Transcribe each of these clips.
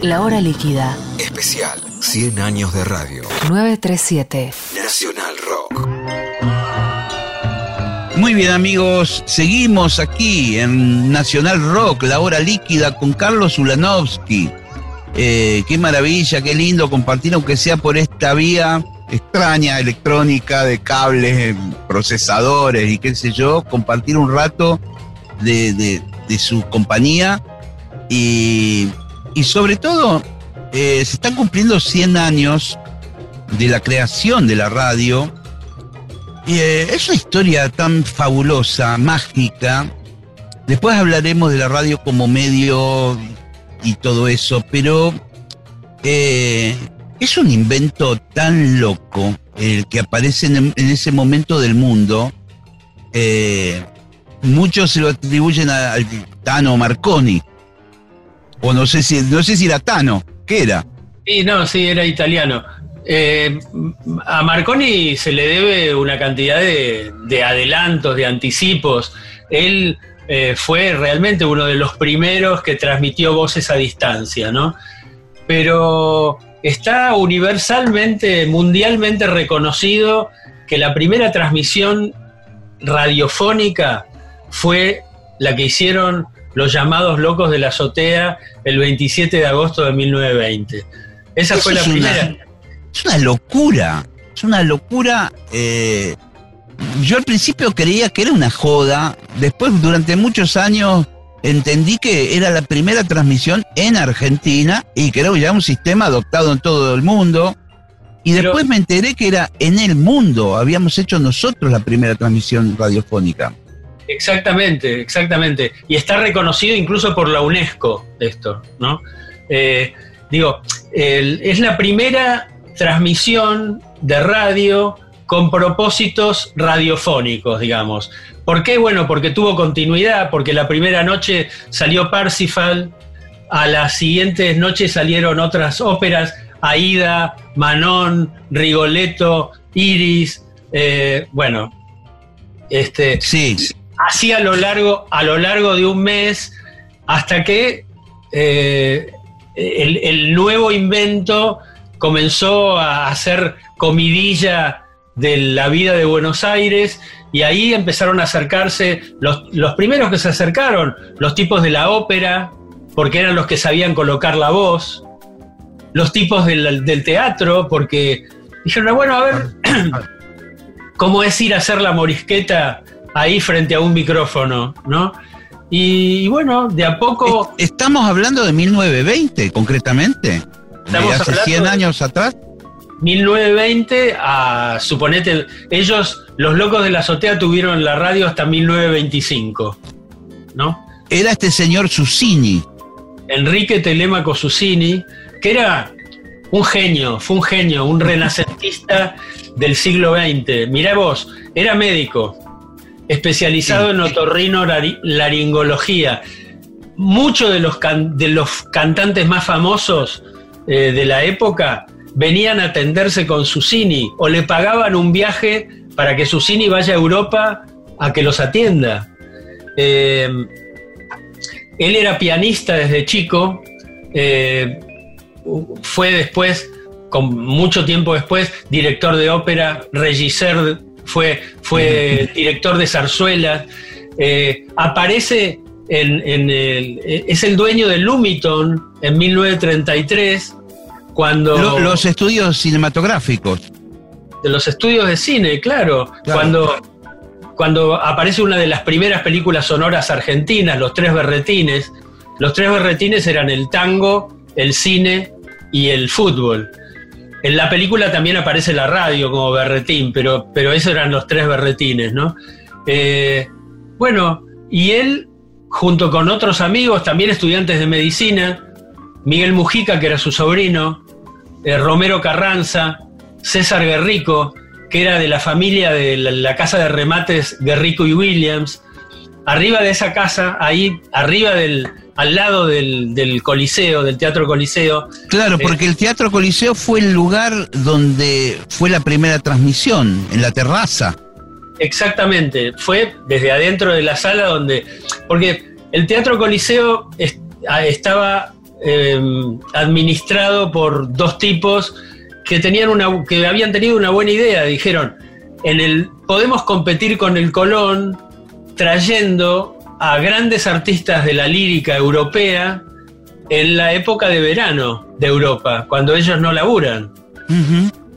La hora líquida. Especial 100 años de radio. 937. Nacional Rock. Muy bien amigos, seguimos aquí en Nacional Rock, la hora líquida con Carlos Ulanovsky. Eh, qué maravilla, qué lindo compartir, aunque sea por esta vía extraña, electrónica, de cables, procesadores y qué sé yo, compartir un rato de, de- de su compañía y, y sobre todo eh, se están cumpliendo 100 años de la creación de la radio. Y, eh, es una historia tan fabulosa, mágica. Después hablaremos de la radio como medio y todo eso, pero eh, es un invento tan loco el que aparece en, ese momento del mundo. Eh, muchos se lo atribuyen a- Tano Marconi. O no sé si, no sé si era Tano, ¿qué era? Sí, no, sí, era italiano. Eh, a Marconi se le debe una cantidad de, de adelantos, de anticipos. Él eh, fue realmente uno de los primeros que transmitió voces a distancia, ¿no? Pero está universalmente, mundialmente reconocido que la primera transmisión radiofónica fue la que hicieron los llamados locos de la azotea el 27 de agosto de 1920. Esa Eso fue la es una- primera. Es una locura. Es una locura. eh, yo al principio creía que era una joda. Después, durante muchos años, entendí que era la primera transmisión en Argentina y que era ya un sistema adoptado en todo el mundo. Y Pero- después me enteré que era en el mundo. Habíamos hecho nosotros la primera transmisión radiofónica. Exactamente, exactamente. Y está reconocido incluso por la UNESCO esto, ¿no? Eh, digo, es la primera transmisión de radio con propósitos radiofónicos, digamos. ¿Por qué? Bueno, porque tuvo continuidad, porque la primera noche salió Parsifal, a las siguientes noches salieron otras óperas, Aida, Manon, Rigoletto, Iris, eh, bueno, este, Sí, así a lo largo, a lo largo de un mes, hasta que eh, el, el nuevo invento comenzó a hacer comidilla de la vida de Buenos Aires y ahí empezaron a acercarse los, los primeros que se acercaron, los tipos de la ópera, porque eran los que sabían colocar la voz, los tipos del, del teatro, porque dijeron, bueno, a ver, ¿cómo es ir a hacer la morisqueta ahí frente a un micrófono, ¿no? Y, y bueno, de a poco... Est- Estamos hablando de 1920, concretamente. Estamos de hace hablando 100 de- años atrás. 1920 a, suponete, ellos, los locos de la azotea, tuvieron la radio hasta 1925, ¿no? Era este señor Susini. Enrique Telemaco Susini, que era un genio, fue un genio, un renacentista del siglo XX. Mirá vos, era médico, especializado en otorrino laringología. Muchos de los, can- de los cantantes más famosos eh, de la época venían a atenderse con Susini o le pagaban un viaje para que Susini vaya a Europa a que los atienda. Eh, él era pianista desde chico, eh, fue después, con mucho tiempo después, director de ópera, regisseur, fue, fue director de zarzuelas, eh, aparece en, en el, es el dueño de Lumiton en 1933, cuando... Lo- los estudios cinematográficos. de los estudios de cine, claro, Claro. cuando cuando aparece una de las primeras películas sonoras argentinas, Los Tres Berretines. Los Tres Berretines eran el tango, el cine y el fútbol. En la película también aparece la radio como berretín, pero, pero esos eran los tres berretines, ¿no? Eh, bueno, y él, junto con otros amigos, también estudiantes de medicina, Miguel Mujica, que era su sobrino, eh, Romero Carranza, César Guerrico, que era de la familia de la, la casa de remates Guerrico y Williams. Arriba de esa casa, ahí, arriba del, al lado del, del Coliseo, del Teatro Coliseo, Claro, Eh, porque el Teatro Coliseo fue el lugar donde fue la primera transmisión, en la terraza. Exactamente, fue desde adentro de la sala donde, porque el Teatro Coliseo ah, estaba eh, administrado por dos tipos que, tenían una, que habían tenido una buena idea. Dijeron, en el, podemos competir con el Colón trayendo a grandes artistas de la lírica europea en la época de verano de Europa, cuando ellos no laburan.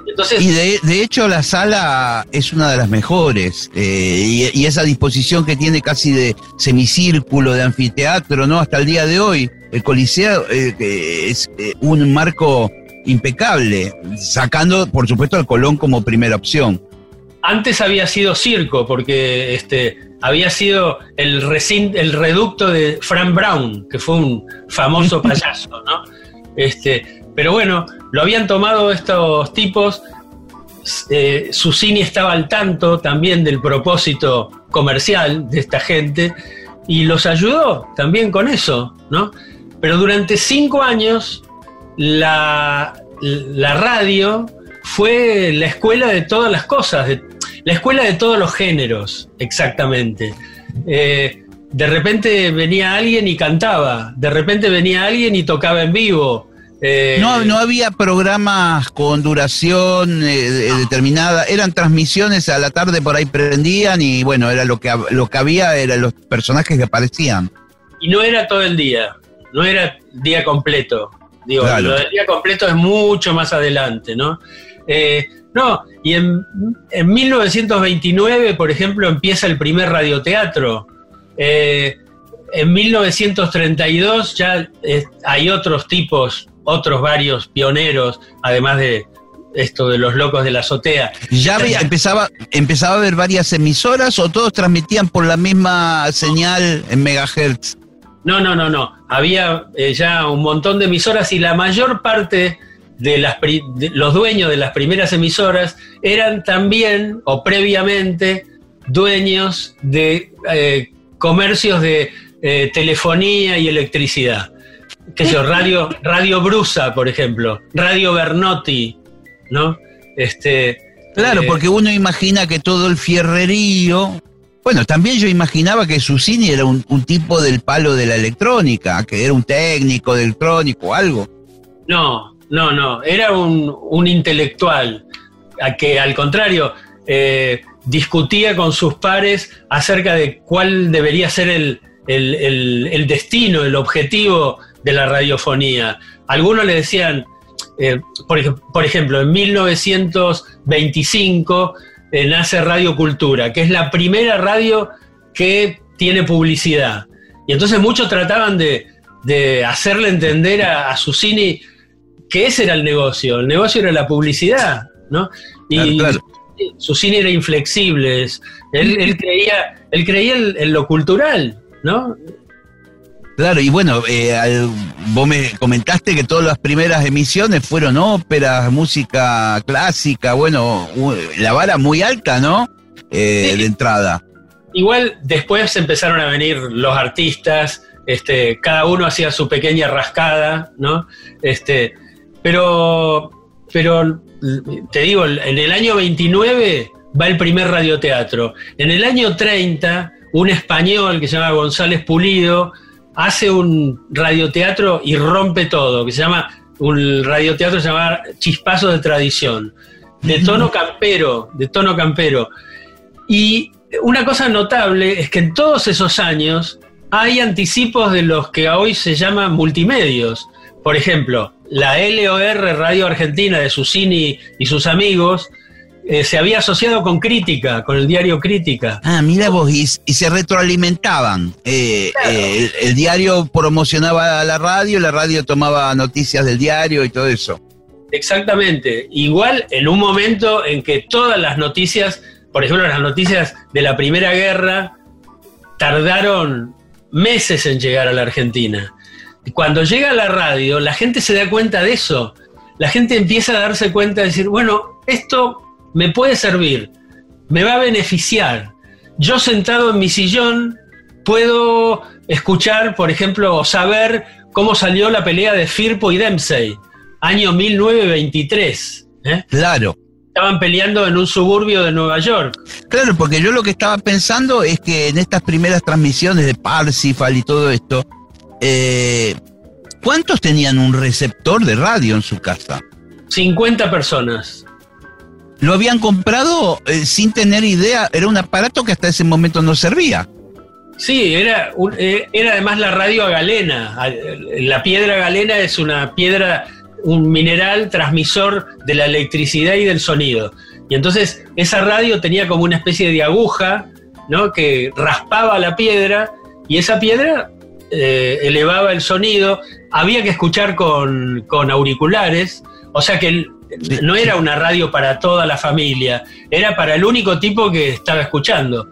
Entonces, y de, hecho la sala es una de las mejores eh, y, esa disposición que tiene casi de semicírculo, de anfiteatro, ¿no? Hasta el día de hoy, el Coliseo eh, es eh, un marco impecable, sacando por supuesto al Colón como primera opción. Antes había sido circo, porque este, había sido el, el reducto de Frank Brown, que fue un famoso payaso, ¿no? Este, pero bueno, lo habían tomado estos tipos. Eh, Susini estaba al tanto también del propósito comercial de esta gente y los ayudó también con eso, ¿no? Pero durante cinco años la, la radio fue la escuela de todas las cosas, la escuela de todos los géneros, exactamente. Eh, de repente venía alguien y cantaba, de repente venía alguien y tocaba en vivo. Eh, no, no había programas con duración eh, determinada, eran transmisiones a la tarde por ahí prendían y bueno, era lo que, lo que había, eran los personajes que aparecían. Y no era todo el día, no era día completo. Digo, lo del día completo es mucho más adelante, ¿no? No, y en, 1929, por ejemplo, empieza el primer radioteatro. Eh, en 1932 ya eh, hay otros tipos, otros varios pioneros, además de esto de los locos de la azotea. ¿Ya empezaba, empezaba a haber varias emisoras o todos transmitían por la misma señal en megahertz? No, no, no, no. Había eh, ya un montón de emisoras y la mayor parte de, las, los dueños de las primeras emisoras eran también o previamente dueños de eh, comercios de eh, telefonía y electricidad. ¿Qué sé Radio, Radio Brusa, por ejemplo, Radio Bernotti, ¿no? Este, claro, eh, porque uno imagina que todo el fierrerío. Bueno, también yo imaginaba que Susini era un, tipo del palo de la electrónica, que era un técnico de electrónico o algo. No, no, no, era un, intelectual a que al contrario eh, discutía con sus pares acerca de cuál debería ser el, destino, el objetivo de la radiofonía. Algunos le decían, eh, por, ejemplo, en 1925 eh, nace Radio Cultura, que es la primera radio que tiene publicidad. Y entonces muchos trataban de, hacerle entender a, a Susini que ese era el negocio, el negocio era la publicidad, ¿no? Y su cine era inflexible, él, creía, él creía en, lo cultural, ¿no? Claro, y bueno, eh, vos me comentaste que todas las primeras emisiones fueron óperas, música clásica, bueno, la vara muy alta, ¿no? Eh, de entrada. Igual después empezaron a venir los artistas, este, cada uno hacía su pequeña rascada, ¿no? Este, pero, pero te digo, en el año 29 va el primer radioteatro. En el año 30, un español que se llama González Pulido hace un radioteatro y rompe todo, que se llama, un radioteatro se llama Chispazos de Tradición, de tono campero, de tono campero. Y una cosa notable es que en todos esos años hay anticipos de los que hoy se llaman multimedios. Por ejemplo, la LOR Radio Argentina de Susini y sus amigos eh, se había asociado con Crítica, con el diario Crítica. Ah, mira vos, y, se retroalimentaban. Eh, eh, el, diario promocionaba a la radio, la radio tomaba noticias del diario y todo eso. Exactamente. Igual en un momento en que todas las noticias, por ejemplo, las noticias de la Primera Guerra, tardaron meses en llegar a la Argentina cuando llega a la radio, la gente se da cuenta de eso. La gente empieza a darse cuenta de decir, bueno, esto me puede servir, me va a beneficiar. Yo sentado en mi sillón puedo escuchar, por ejemplo, saber cómo salió la pelea de Firpo y Dempsey, año 1923. ¿eh? Claro. Estaban peleando en un suburbio de Nueva York. Claro, porque yo lo que estaba pensando es que en estas primeras transmisiones de Parsifal y todo esto, eh, ¿Cuántos tenían un receptor de radio en su casa? 50 personas. Lo habían comprado eh, sin tener idea, era un aparato que hasta ese momento no servía. Sí, era, eh, además la radio a galena. A- La piedra galena es una piedra, un mineral transmisor de la electricidad y del sonido. Y entonces esa radio tenía como una especie de aguja, ¿no? Que raspaba la piedra y esa piedra eh, elevaba el sonido. Había que escuchar con, auriculares, o sea que. No era una radio para toda la familia, era para el único tipo que estaba escuchando.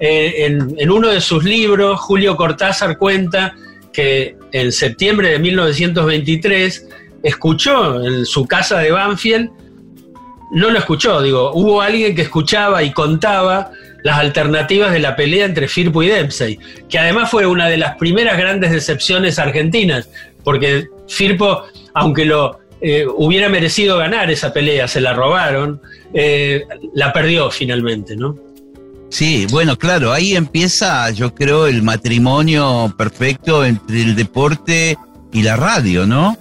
Eh, en, en uno de sus libros, Julio Cortázar cuenta que en septiembre de 1923 escuchó en su casa de Banfield, no lo escuchó, digo, hubo alguien que escuchaba y contaba las alternativas de la pelea entre Firpo y Dempsey, que además fue una de las primeras grandes decepciones argentinas, porque Firpo, aunque lo eh, hubiera merecido ganar esa pelea, se la robaron, eh, la perdió finalmente, ¿no? Sí, bueno, claro, ahí empieza, yo creo, el matrimonio perfecto entre el deporte y la radio, ¿no?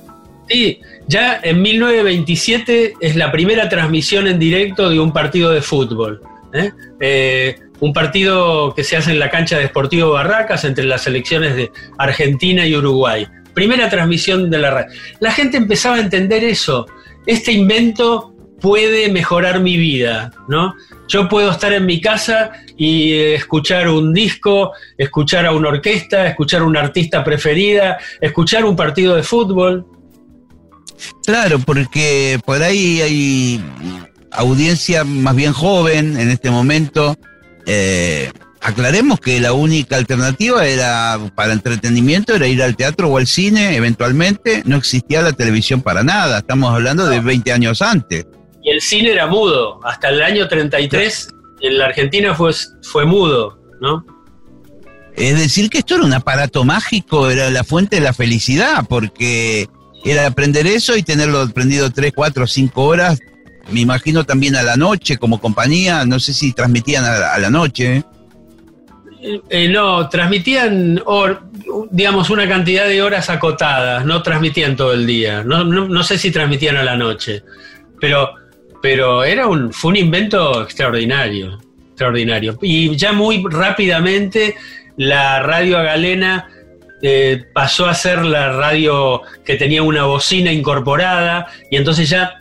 Sí, ya en 1927 es la primera transmisión en directo de un partido de fútbol. ¿eh? Eh, un partido que se hace en la cancha de Sportivo Barracas entre las selecciones de Argentina y Uruguay. Primera transmisión de la radio. La gente empezaba a entender eso. Este invento puede mejorar mi vida, ¿no? Yo puedo estar en mi casa y escuchar un disco, escuchar a una orquesta, escuchar a una artista preferida, escuchar un partido de fútbol. Claro, porque por ahí hay audiencia más bien joven en este momento. Eh, aclaremos que la única alternativa era para entretenimiento era ir al teatro o al cine, eventualmente. No existía la televisión para nada. Estamos hablando de 20 años antes. Y el cine era mudo. Hasta el año 33 en la Argentina fue, fue mudo, ¿no? Es decir, que esto era un aparato mágico, era la fuente de la felicidad, porque era aprender eso y tenerlo prendido 3, 4, 5 horas. Me imagino también a la noche como compañía, no sé si transmitían a, a la noche. ¿Eh? No, transmitían, hor- digamos, una cantidad de horas acotadas, no transmitían todo el día. No sé si transmitían a la noche, pero, pero era un, fue un invento extraordinario, extraordinario. Y ya muy rápidamente la radio a galena eh, pasó a ser la radio que tenía una bocina incorporada y entonces ya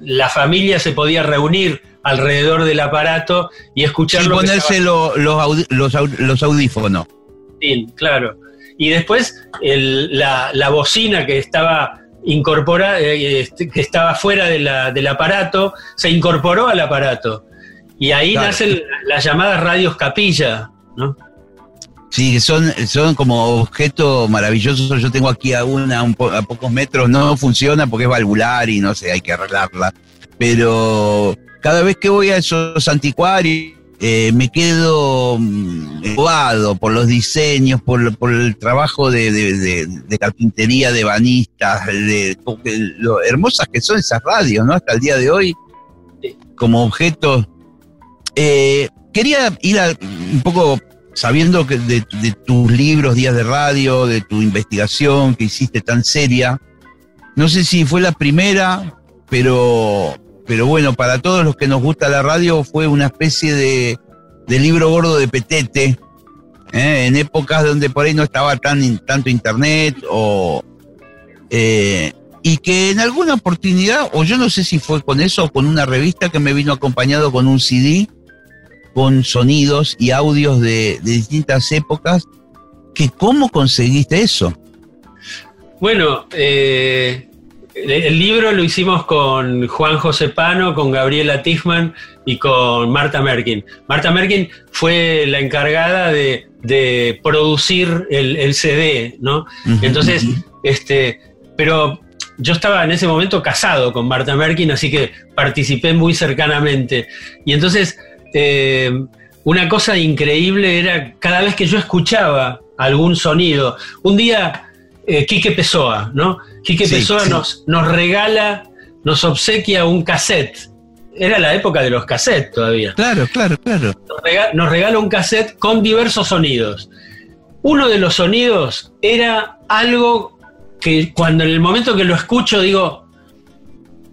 la familia se podía reunir alrededor del aparato y escuchar que ponerse lo- los, los, los audífonos. Sí, claro. Y después el- la, la bocina que estaba incorporada, eh, este, que estaba fuera de la- del aparato, se incorporó al aparato. Y ahí Claro. nacen las llamadas radios capilla, ¿no? Sí, son, son como objetos maravillosos. Yo tengo aquí a una un po- a pocos metros, no funciona porque es valvular y no sé, hay que arreglarla. Pero cada vez que voy a esos anticuarios, eh, me quedo mm, embobado por los diseños, por, por el trabajo de, de- de- de carpintería, de banistas, de, lo hermosas que son esas radios, ¿no? Hasta el día de hoy, como objetos. Eh, quería ir a, un poco sabiendo que de tus libros, días de radio, de tu investigación que hiciste tan seria. No sé si fue la primera, pero, pero bueno, para todos los que nos gusta la radio fue una especie de, libro gordo de petete, ¿eh? en épocas donde por ahí no estaba tan tanto internet o... eh, y que en alguna oportunidad, o yo no sé si fue con eso o con una revista que me vino acompañado con un CD, con sonidos y audios de, de distintas épocas, que cómo conseguiste eso. Bueno, eh, el, el libro lo hicimos con Juan José Pano, con Gabriela Tichman y con Marta Merkin. Marta Merkin fue la encargada de, de producir el, el CD, ¿no? Entonces, este, pero yo estaba en ese momento casado con Marta Merkin, así que participé muy cercanamente. Y entonces, eh, una cosa increíble era cada vez que yo escuchaba algún sonido. Un día, eh, Quique Pessoa, ¿no? Quique Sí, Pessoa sí. Nos, nos regala, nos obsequia un cassette. Era la época de los cassettes todavía Claro, claro, claro. nos regala un cassette con diversos sonidos. Uno de los sonidos era algo que cuando en el momento que lo escucho digo,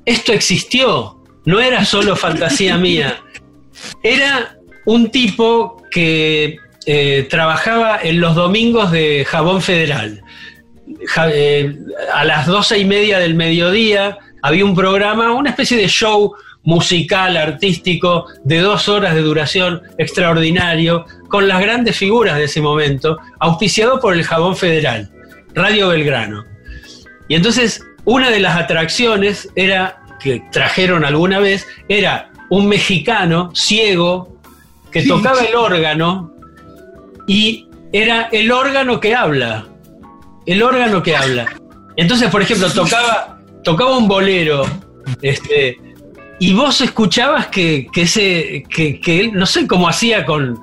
esto existió, no era solo fantasía mía, era un tipo que eh, trabajaba en los domingos de Jabón Federal. Eh, a las doce y media del mediodía había un programa, una especie de show musical, artístico, de dos horas de duración, extraordinario, con las grandes figuras de ese momento, auspiciado por el Jabón Federal, Radio Belgrano. Y entonces, una de las atracciones era, que trajeron alguna vez, era un mexicano ciego que tocaba el órgano y era el órgano que habla. El órgano que habla. Entonces, por ejemplo, tocaba, tocaba un bolero, este, y vos escuchabas que, que ese, que, que no sé cómo hacía con,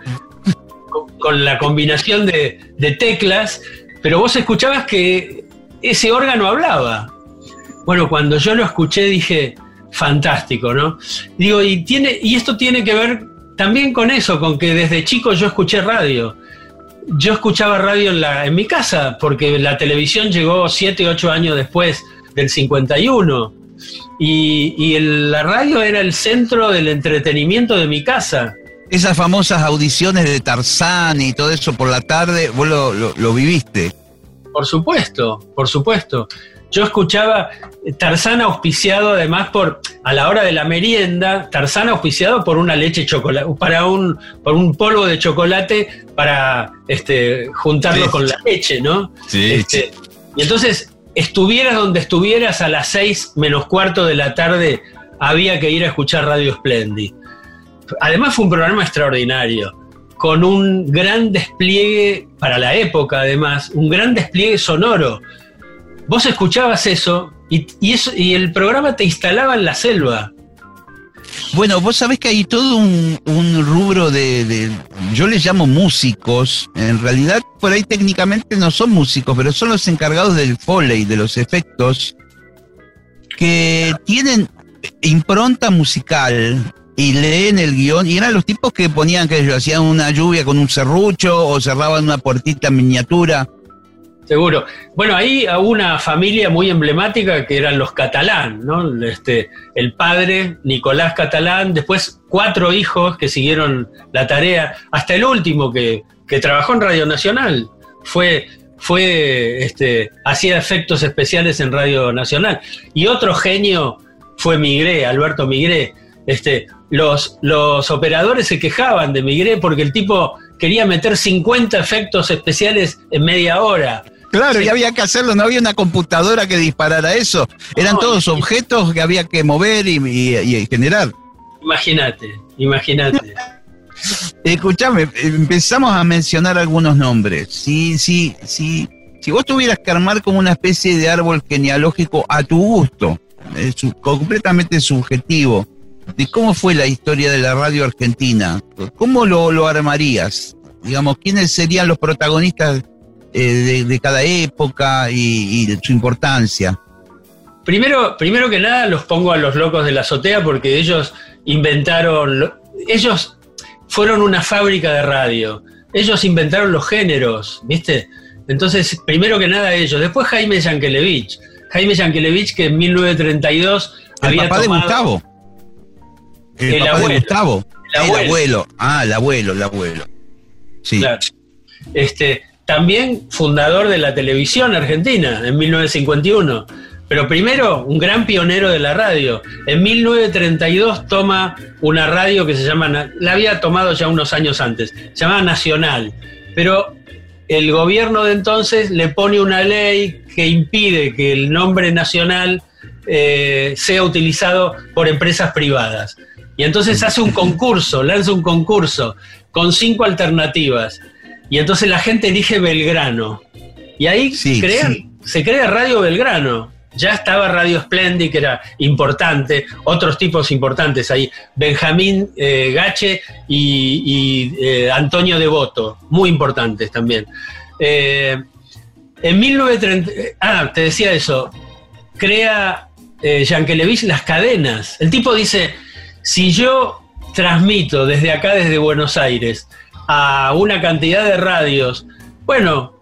con, con la combinación de, de teclas, pero vos escuchabas que ese órgano hablaba. Bueno, cuando yo lo escuché dije, fantástico, ¿no? Digo, y, tiene, y esto tiene que ver también con eso, con que desde chico yo escuché radio. Yo escuchaba radio en, la, en mi casa, porque la televisión llegó 7, 8 años después del 51. Y, y el- la radio era el centro del entretenimiento de mi casa. Esas famosas audiciones de Tarzán y todo eso por la tarde, vos lo, lo- lo viviste. Por supuesto, por supuesto. Yo escuchaba Tarzán auspiciado además por, a la hora de la merienda, Tarzán auspiciado por una leche chocolate, para un, por un polvo de chocolate para este, juntarlo Sí. con la leche, ¿no? Sí, Este, Y entonces, estuvieras donde estuvieras a las seis menos cuarto de la tarde, había que ir a escuchar Radio Splendid. Además fue un programa extraordinario, con un gran despliegue, para la época además, un gran despliegue sonoro. Vos escuchabas eso y, y el programa te instalaba en la selva. Bueno, vos sabés que hay todo un, rubro de, de- yo les llamo músicos, en realidad por ahí técnicamente no son músicos, pero son los encargados del foley, de los efectos, que tienen impronta musical y leen el guion, y eran los tipos que ponían que ellos hacían una lluvia con un serrucho o cerraban una puertita en miniatura. Seguro. Bueno, ahí hubo una familia muy emblemática que eran los Catalán, ¿no? Este, el padre, Nicolás Catalán, después cuatro hijos que siguieron la tarea, hasta el último que, que trabajó en Radio Nacional. Fue, fue, este, hacía efectos especiales en Radio Nacional. Y otro genio fue Migré, Alberto Migré. Este, los, los operadores se quejaban de Migré porque el tipo quería meter 50 efectos especiales en media hora. Claro, Sí. y había que hacerlo, no había una computadora que disparara eso, eran No, todos objetos que había que mover y, y- y generar. Imagínate, imagínate. Escuchame, empezamos a mencionar algunos nombres. Si, si, si, si vos tuvieras que armar como una especie de árbol genealógico a tu gusto, eh, su- completamente subjetivo, de cómo fue la historia de la radio argentina, ¿cómo lo, lo armarías? Digamos, ¿quiénes serían los protagonistas eh, de, de cada época y, y de su importancia? Primero, primero que nada los pongo a los locos de la azotea porque ellos inventaron, lo- ellos fueron una fábrica de radio, ellos inventaron los géneros, ¿viste? Entonces, primero que nada ellos, después Jaime Yankelevich, Jaime Yankelevich que en 1932 El había papá de Gustavo. El, El papá abuelo. de Gustavo. El El abuelo. abuelo. Ah, el abuelo, el abuelo. Sí. Claro. Este, también fundador de la televisión argentina en 1951. Pero primero, un gran pionero de la radio. En 1932 toma una radio que se llama, la había tomado ya unos años antes, se llama Nacional. Pero el gobierno de entonces le pone una ley que impide que el nombre nacional eh, sea utilizado por empresas privadas. Y entonces hace un concurso, lanza un concurso con cinco alternativas. Y entonces la gente elige Belgrano. Y ahí Sí, crean- sí. se crea Radio Belgrano. Ya estaba Radio Splendid, que era importante, otros tipos importantes ahí. Benjamín eh, Gache y, y, eh, Antonio Devoto, muy importantes también. Eh, en 1930, eh, ah, te decía eso, crea eh, Yankelevich las cadenas. El tipo dice, si yo transmito desde acá, desde Buenos Aires, a una cantidad de radios, bueno,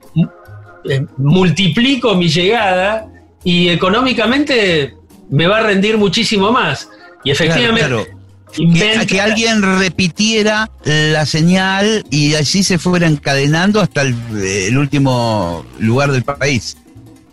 eh, multiplico mi llegada y económicamente me va a rendir muchísimo más. Y efectivamente, Claro, claro. Que, alguien repitiera la señal y así se fuera encadenando hasta el, el último lugar del país.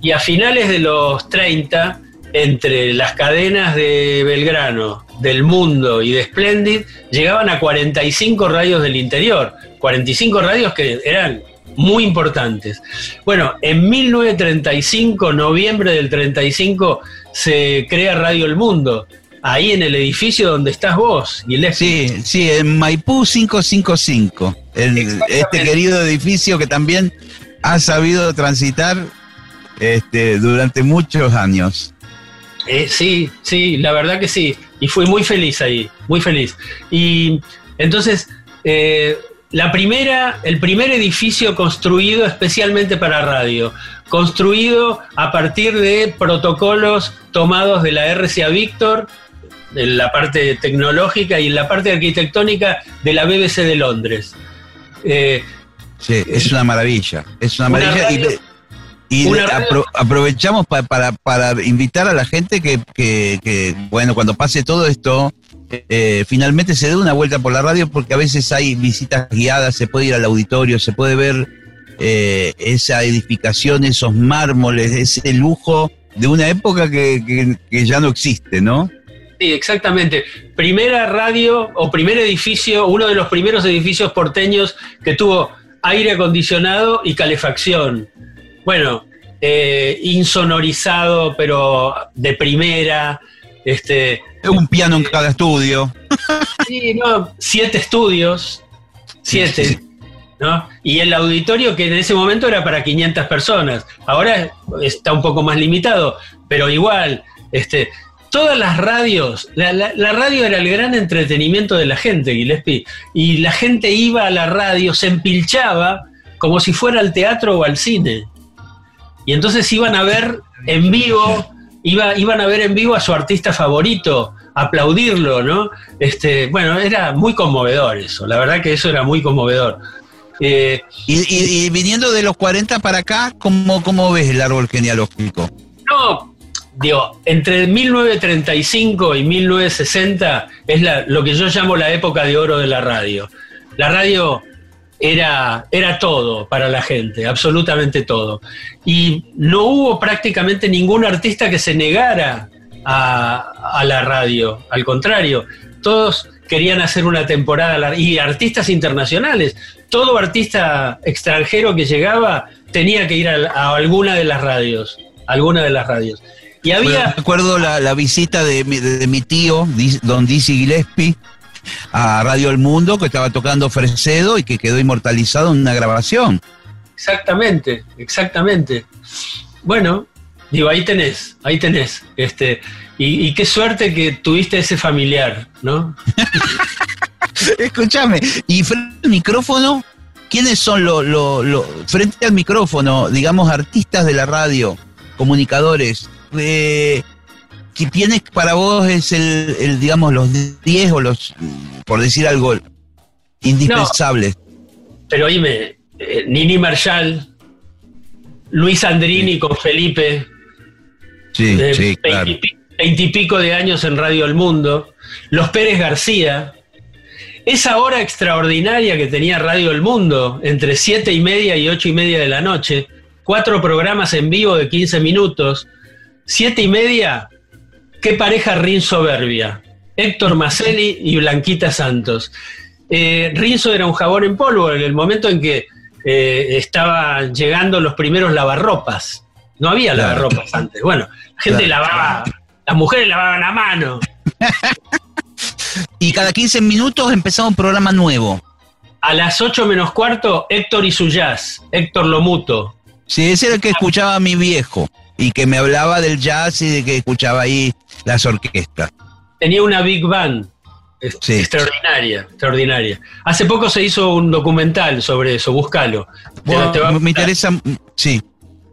Y a finales de los 30, entre las cadenas de Belgrano, del Mundo y de Splendid, llegaban a 45 radios del interior. 45 radios que eran muy importantes. Bueno, en 1935, noviembre del 35, se crea Radio El Mundo. Ahí en el edificio donde estás vos, Gillespie. Sí, sí, en Maipú 555, el- este querido edificio que también ha sabido transitar este, durante muchos años. Eh, sí, sí, la verdad que sí. Y fui muy feliz ahí, muy feliz. Y entonces, eh, la primera, el primer edificio construido especialmente para radio, construido a partir de protocolos tomados de la RCA Victor, en la parte tecnológica y en la parte arquitectónica de la BBC de Londres. Eh, Sí, es una maravilla, es una Una maravilla. y radio- y apro- aprovechamos pa- para, para invitar a la gente que, que- que, bueno, cuando pase todo esto, eh, finalmente se dé una vuelta por la radio porque a veces hay visitas guiadas, se puede ir al auditorio, se puede ver eh, esa edificación, esos mármoles, ese lujo de una época que, que- que ya no existe, ¿no? Sí, exactamente. Primera radio o primer edificio, uno de los primeros edificios porteños que tuvo aire acondicionado y calefacción. Bueno, eh, insonorizado, pero de primera. Este, Un piano en cada estudio. sí, no, siete estudios, siete, ¿no? Y el auditorio que en ese momento era para 500 personas. Ahora está un poco más limitado, pero igual, este, todas las radios, la, la- la radio era el gran entretenimiento de la gente, Gillespie, y la gente iba a la radio, se empilchaba como si fuera al teatro o al cine. Y entonces iban a ver en vivo, iba, iban a ver en vivo a su artista favorito, aplaudirlo, ¿no? Este, bueno, era muy conmovedor eso, la verdad que eso era muy conmovedor. Eh, Y, y- y viniendo de los 40 para acá, ¿cómo, cómo ves el árbol genealógico? no, digo, entre 1935 y 1960 es la- lo que yo llamo la época de oro de la radio. La radio era, era todo para la gente, absolutamente todo. Y no hubo prácticamente ningún artista que se negara a, la radio, al contrario, todos querían hacer una temporada y artistas internacionales, todo artista extranjero que llegaba tenía que ir a, alguna de las radios, alguna de las radios. Y Bueno, había... recuerdo la, visita de, mi- de mi tío, don Dizzy Gillespie, a Radio El Mundo, que estaba tocando Fresedo y que quedó inmortalizado en una grabación. Exactamente, exactamente. Bueno, digo, ahí tenés, ahí tenés. Este, y, y qué suerte que tuviste ese familiar, ¿no? Escúchame, y frente al micrófono, ¿quiénes son los, frente al micrófono, digamos, artistas de la radio, comunicadores? Eh, ¿qui- ¿Quiénes para vos es el, el, digamos, los 10 o los, por decir algo, indispensables? Pero oíme, eh, Nini Marshall, Luis Andrini con Felipe, Sí, eh, sí, claro. veintipi- veintipico de años en Radio El Mundo, los Pérez García, esa hora extraordinaria que tenía Radio El Mundo, entre siete y media y ocho y media de la noche, cuatro programas en vivo de 15 minutos, siete y media, qué pareja Rin soberbia, Héctor Maselli y Blanquita Santos. Eh, Rinzo era un jabón en polvo en el momento en que eh, estaban llegando los primeros lavarropas. No había Claro. lavarropas antes. Bueno, la gente Claro. lavaba, las mujeres lavaban a mano. Y cada 15 minutos empezaba un programa nuevo. A las 8 menos cuarto, Héctor y su jazz, Héctor Lomuto. Sí, ese era el que escuchaba a mi viejo y que me hablaba del jazz y de que escuchaba ahí las orquestas. Tenía una big band. Sí. Extraordinaria, extraordinaria. Hace poco se hizo un documental sobre eso, búscalo. Te- Bueno, me interesa, sí,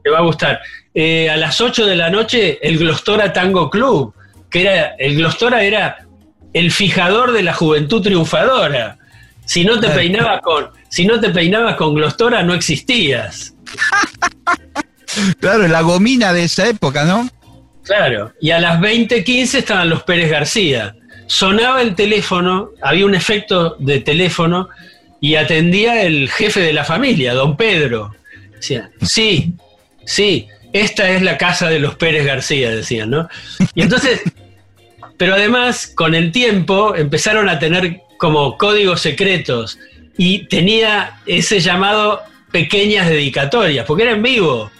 Te va a gustar. Eh, a las 8 de la noche, el Glostora Tango Club, que era, el Glostora era el fijador de la juventud triunfadora. Si no te Claro. peinaba con, si no te peinabas con glostora no existías. Claro, la gomina de esa época, ¿no? Claro, y a las 20:15 estaban los Pérez García. Sonaba el teléfono, había un efecto de teléfono y atendía el jefe de la familia, don Pedro. Decía, sí, sí, esta es la casa de los Pérez García, decían, ¿no? Y entonces, pero además, con el tiempo, empezaron a tener como códigos secretos y tenía ese llamado pequeñas dedicatorias, porque era en vivo.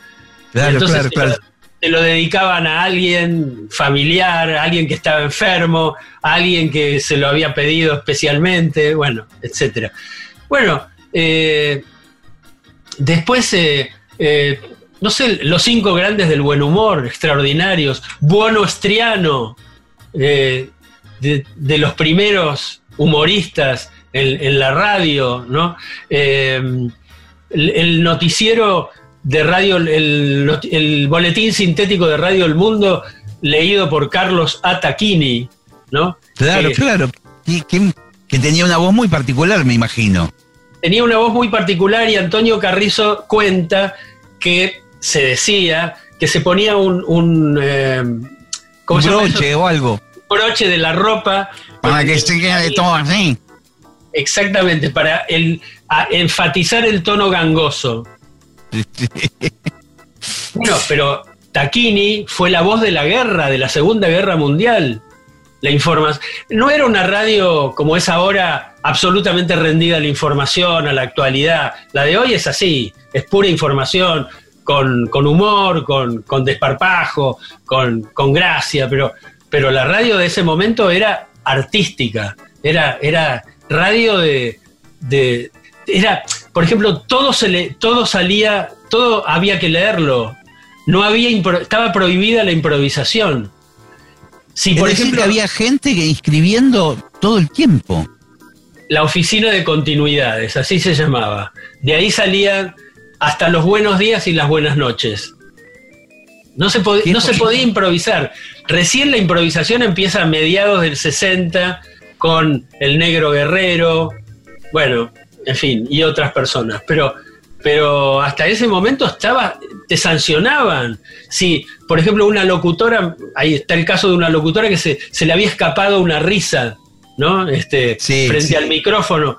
Claro, Entonces, claro, se lo- claro. se lo dedicaban a alguien familiar, a alguien que estaba enfermo, a alguien que se lo había pedido especialmente, bueno, etcétera. Bueno, eh, después, eh, eh, no sé, los cinco grandes del buen humor, extraordinarios, Buono Estriano, de, de los primeros humoristas en, en la radio, ¿no? El noticiero de radio, el, el boletín sintético de Radio El Mundo, leído por Carlos Ataquini, ¿no? Claro, Que claro. Y que, que tenía una voz muy particular, me imagino. Tenía una voz muy particular y Antonio Carrizo cuenta que se decía que se ponía un, un eh, ¿cómo Un se llama eso? broche o algo. Un broche de la ropa. Para que Eh, se quede todo así. Exactamente, para el, a enfatizar el tono gangoso. Bueno, pero Taquini fue la voz de la guerra, de la Segunda Guerra Mundial. La información. No era una radio como es ahora, absolutamente rendida a la información, a la actualidad. La de hoy es así, es pura información, con, con humor, con, con desparpajo, con, con gracia, pero, pero la radio de ese momento era artística, era, era radio de, de- era, por ejemplo, todo se le, todo salía, todo había que leerlo. No había estaba prohibida la improvisación. Si Es por decir, ejemplo que había gente que inscribiendo todo el tiempo. la oficina de continuidades, así se llamaba. De ahí salían hasta los buenos días y las buenas noches. No se, pod- no se podía improvisar. Recién la improvisación empieza a mediados del 60 con el negro guerrero, bueno, en fin, y otras personas. Pero, pero hasta ese momento estaba, te sancionaban. Si, por ejemplo, una locutora, ahí está el caso de una locutora que se, se le había escapado una risa, ¿no? Este, Sí, frente sí. al micrófono.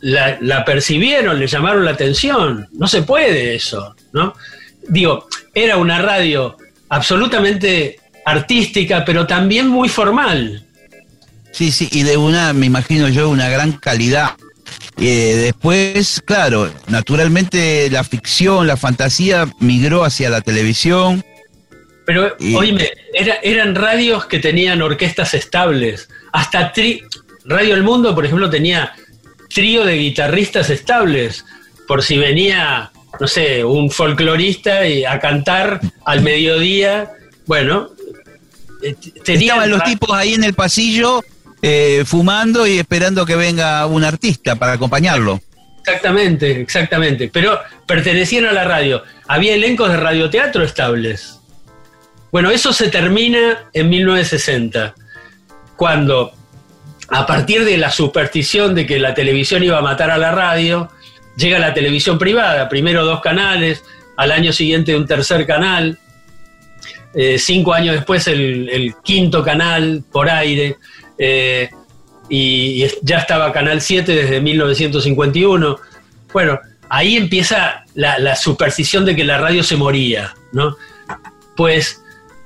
La, la percibieron, le llamaron la atención. No se puede eso, ¿no? Digo, era una radio absolutamente artística, pero también muy formal. Sí, sí, y de una, me imagino yo, una gran calidad. Eh, después, claro, naturalmente la ficción, la fantasía migró hacia la televisión. Pero, Y- oíme, era- eran radios que tenían orquestas estables. Hasta tri- Radio El Mundo, por ejemplo, tenía trío de guitarristas estables. Por si venía, no sé, un folclorista y a cantar al mediodía. Bueno, eh, tenían Estaban los tipos ahí en el pasillo eh, fumando y esperando que venga un artista para acompañarlo. Exactamente, exactamente. Pero pertenecían a la radio. Había elencos de radioteatro estables. Bueno, eso se termina en 1960, cuando a partir de la superstición de que la televisión iba a matar a la radio, llega la televisión privada, primero dos canales, al año siguiente un tercer canal, eh, cinco años después el, el quinto canal por aire, eh, y, y ya estaba Canal 7 desde 1951. Bueno, ahí empieza la, la superstición de que la radio se moría, ¿no? Pues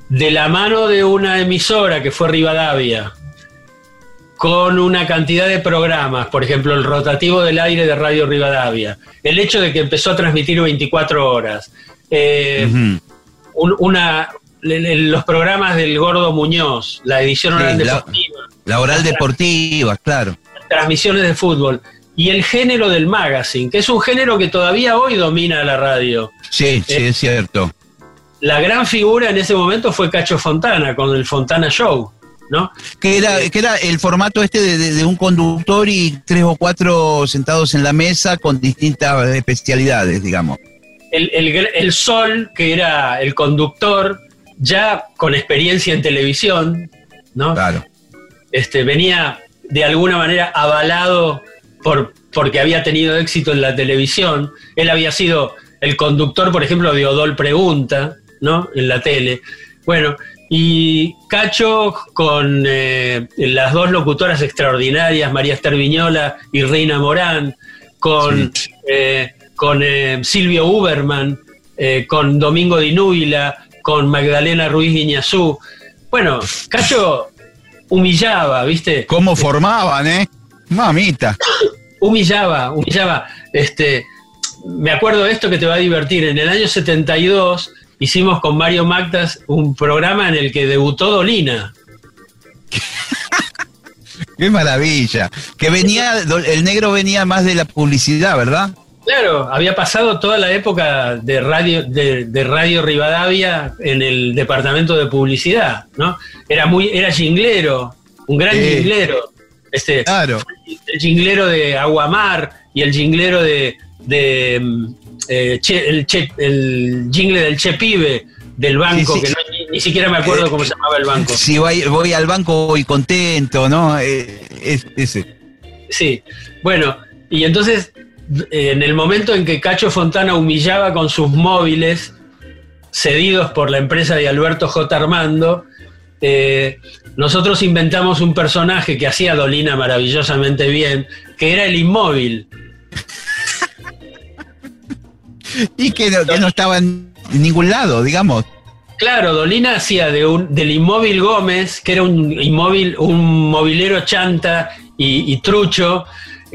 de la mano de una emisora que fue Rivadavia, con una cantidad de programas, por ejemplo, el rotativo del aire de Radio Rivadavia, el hecho de que empezó a transmitir 24 horas, eh, un- una, los programas del Gordo Muñoz, la edición Sí, oral la- deportiva, La oral deportiva, claro. transmisiones de fútbol y el género del magazine, que es un género que todavía hoy domina la radio. Sí, sí, Eh, es cierto. La gran figura en ese momento fue Cacho Fontana con el Fontana Show, ¿no? Que era, que era el formato este de, de- de un conductor y tres o cuatro sentados en la mesa con distintas especialidades, digamos. El, el el Sol, que era el conductor, ya con experiencia en televisión, ¿no? Claro. Este, venía de alguna manera avalado por, porque había tenido éxito en la televisión. Él había sido el conductor, por ejemplo, de Odol Pregunta, ¿no? En la tele. Bueno, y Cacho con eh, las dos locutoras extraordinarias, María Esther Viñola y Reina Morán, con, eh, con eh, Silvio Uberman, con Domingo Di Núbila, con Magdalena Ruiz Guiñazú. Bueno, Cacho humillaba, ¿viste? ¿Cómo formaban, eh? Mamita. humillaba, humillaba. Este, me acuerdo de esto que te va a divertir. En el año 72 hicimos con Mario Magdas un programa en el que debutó Dolina. Qué maravilla. Que venía, el negro venía más de la publicidad, ¿verdad? Claro, había pasado toda la época de radio, de, Radio Rivadavia en el departamento de publicidad, ¿no? Era muy, era jinglero, un gran jinglero. Este, claro. El jinglero de Aguamar y el jinglero de, de mm, eh, el, el, jingle del Che Pibe del banco, que ni, siquiera me acuerdo eh, cómo se llamaba el banco. Si voy, voy al banco voy contento, ¿no? Eh, ese. Sí, bueno, y entonces en el momento en que Cacho Fontana humillaba con sus móviles, cedidos por la empresa de Alberto J. Armando, nosotros inventamos un personaje que hacía Dolina maravillosamente bien, que era el inmóvil. y que no, estaba en ningún lado, digamos. Claro, Dolina hacía de un, del inmóvil Gómez, que era un inmóvil, un movilero chanta y, trucho,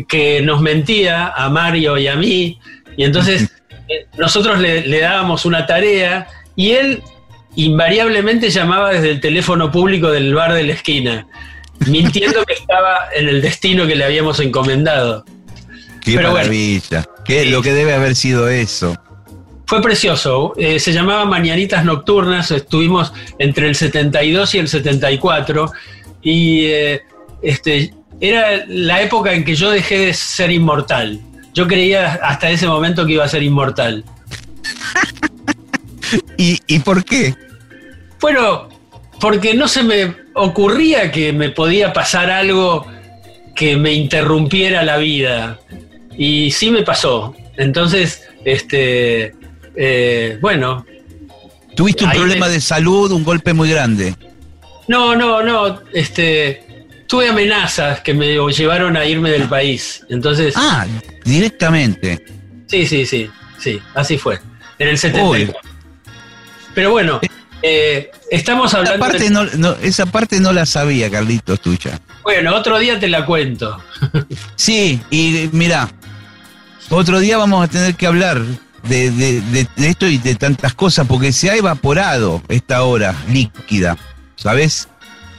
que nos mentía a Mario y a mí, y entonces eh, nosotros le, le dábamos una tarea y él invariablemente llamaba desde el teléfono público del bar de la esquina, mintiendo que estaba en el destino que le habíamos encomendado. Qué maravilla. Qué, Lo que debe haber sido eso. Fue precioso. Eh, se llamaba Mañanitas Nocturnas. Estuvimos entre el 72 y el 74. Y eh, este, era la época en que yo dejé de ser inmortal. Yo creía hasta ese momento que iba a ser inmortal. ¿Y, ¿Y por qué? Bueno, porque no se me ocurría que me podía pasar algo que me interrumpiera la vida. Y sí me pasó. Entonces, este, eh, bueno. ¿Tuviste un problema de salud, un golpe muy grande? No, no, no. Este, tuve amenazas que me llevaron a irme del país. Entonces. Ah, directamente. Sí, sí, sí, sí, así fue. En el 70. Pero bueno, eh, estamos hablando. Esa parte, no, esa parte no la sabía, Carlitos, tuya. Bueno, otro día te la cuento. sí, y mira, otro día vamos a tener que hablar de, esto y de tantas cosas, porque se ha evaporado esta hora líquida, ¿sabes?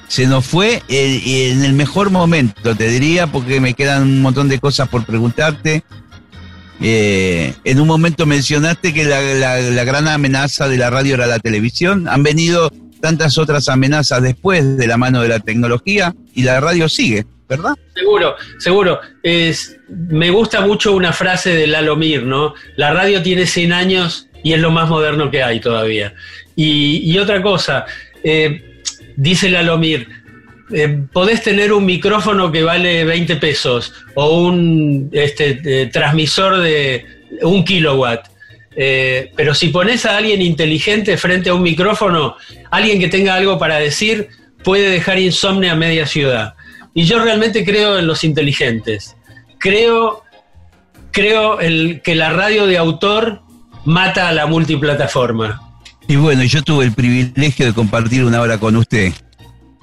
Se nos fue eh, en el mejor momento, te diría, porque me quedan un montón de cosas por preguntarte. Eh, en un momento mencionaste que la, la, gran amenaza de la radio era la televisión. Han venido tantas otras amenazas después de la mano de la tecnología y la radio sigue. ¿verdad? Seguro, seguro. Es, me gusta mucho una frase de Lalomir, ¿no? La radio tiene 100 años y es lo más moderno que hay todavía. Y, otra cosa, eh, dice Lalomir, eh, podés tener un micrófono que vale 20 pesos o un este, eh, transmisor de un kilowatt. pero si pones a alguien inteligente frente a un micrófono, alguien que tenga algo para decir, puede dejar insomne a media ciudad. Y yo realmente creo en los inteligentes. Creo, creo el, que la radio de autor mata a la multiplataforma. Y bueno, yo tuve el privilegio de compartir una hora con usted,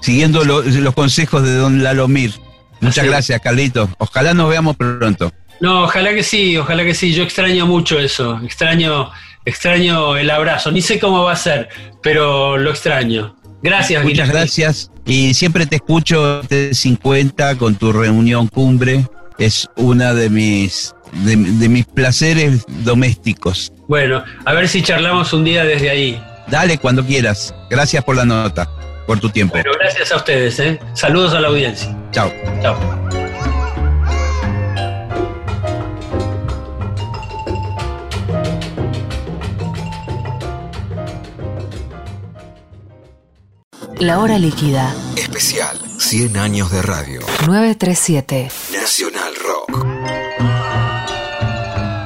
siguiendo los consejos de don Lalomir. Muchas gracias, Carlito. Ojalá nos veamos pronto. No, ojalá que sí, ojalá que sí. Yo extraño mucho eso. Extraño, extraño el abrazo. Ni sé cómo va a ser, pero lo extraño. Gracias, Muchas gracias. Y siempre te escucho de 50 con tu reunión cumbre. Es una de mis, de, mis placeres domésticos. Bueno, a ver si charlamos un día desde ahí. Dale, cuando quieras. Gracias por la nota, por tu tiempo. Bueno, gracias a ustedes. ¿eh? Saludos a la audiencia. Chao. Chao. La hora líquida. Especial 100 años de radio. 937. Nacional.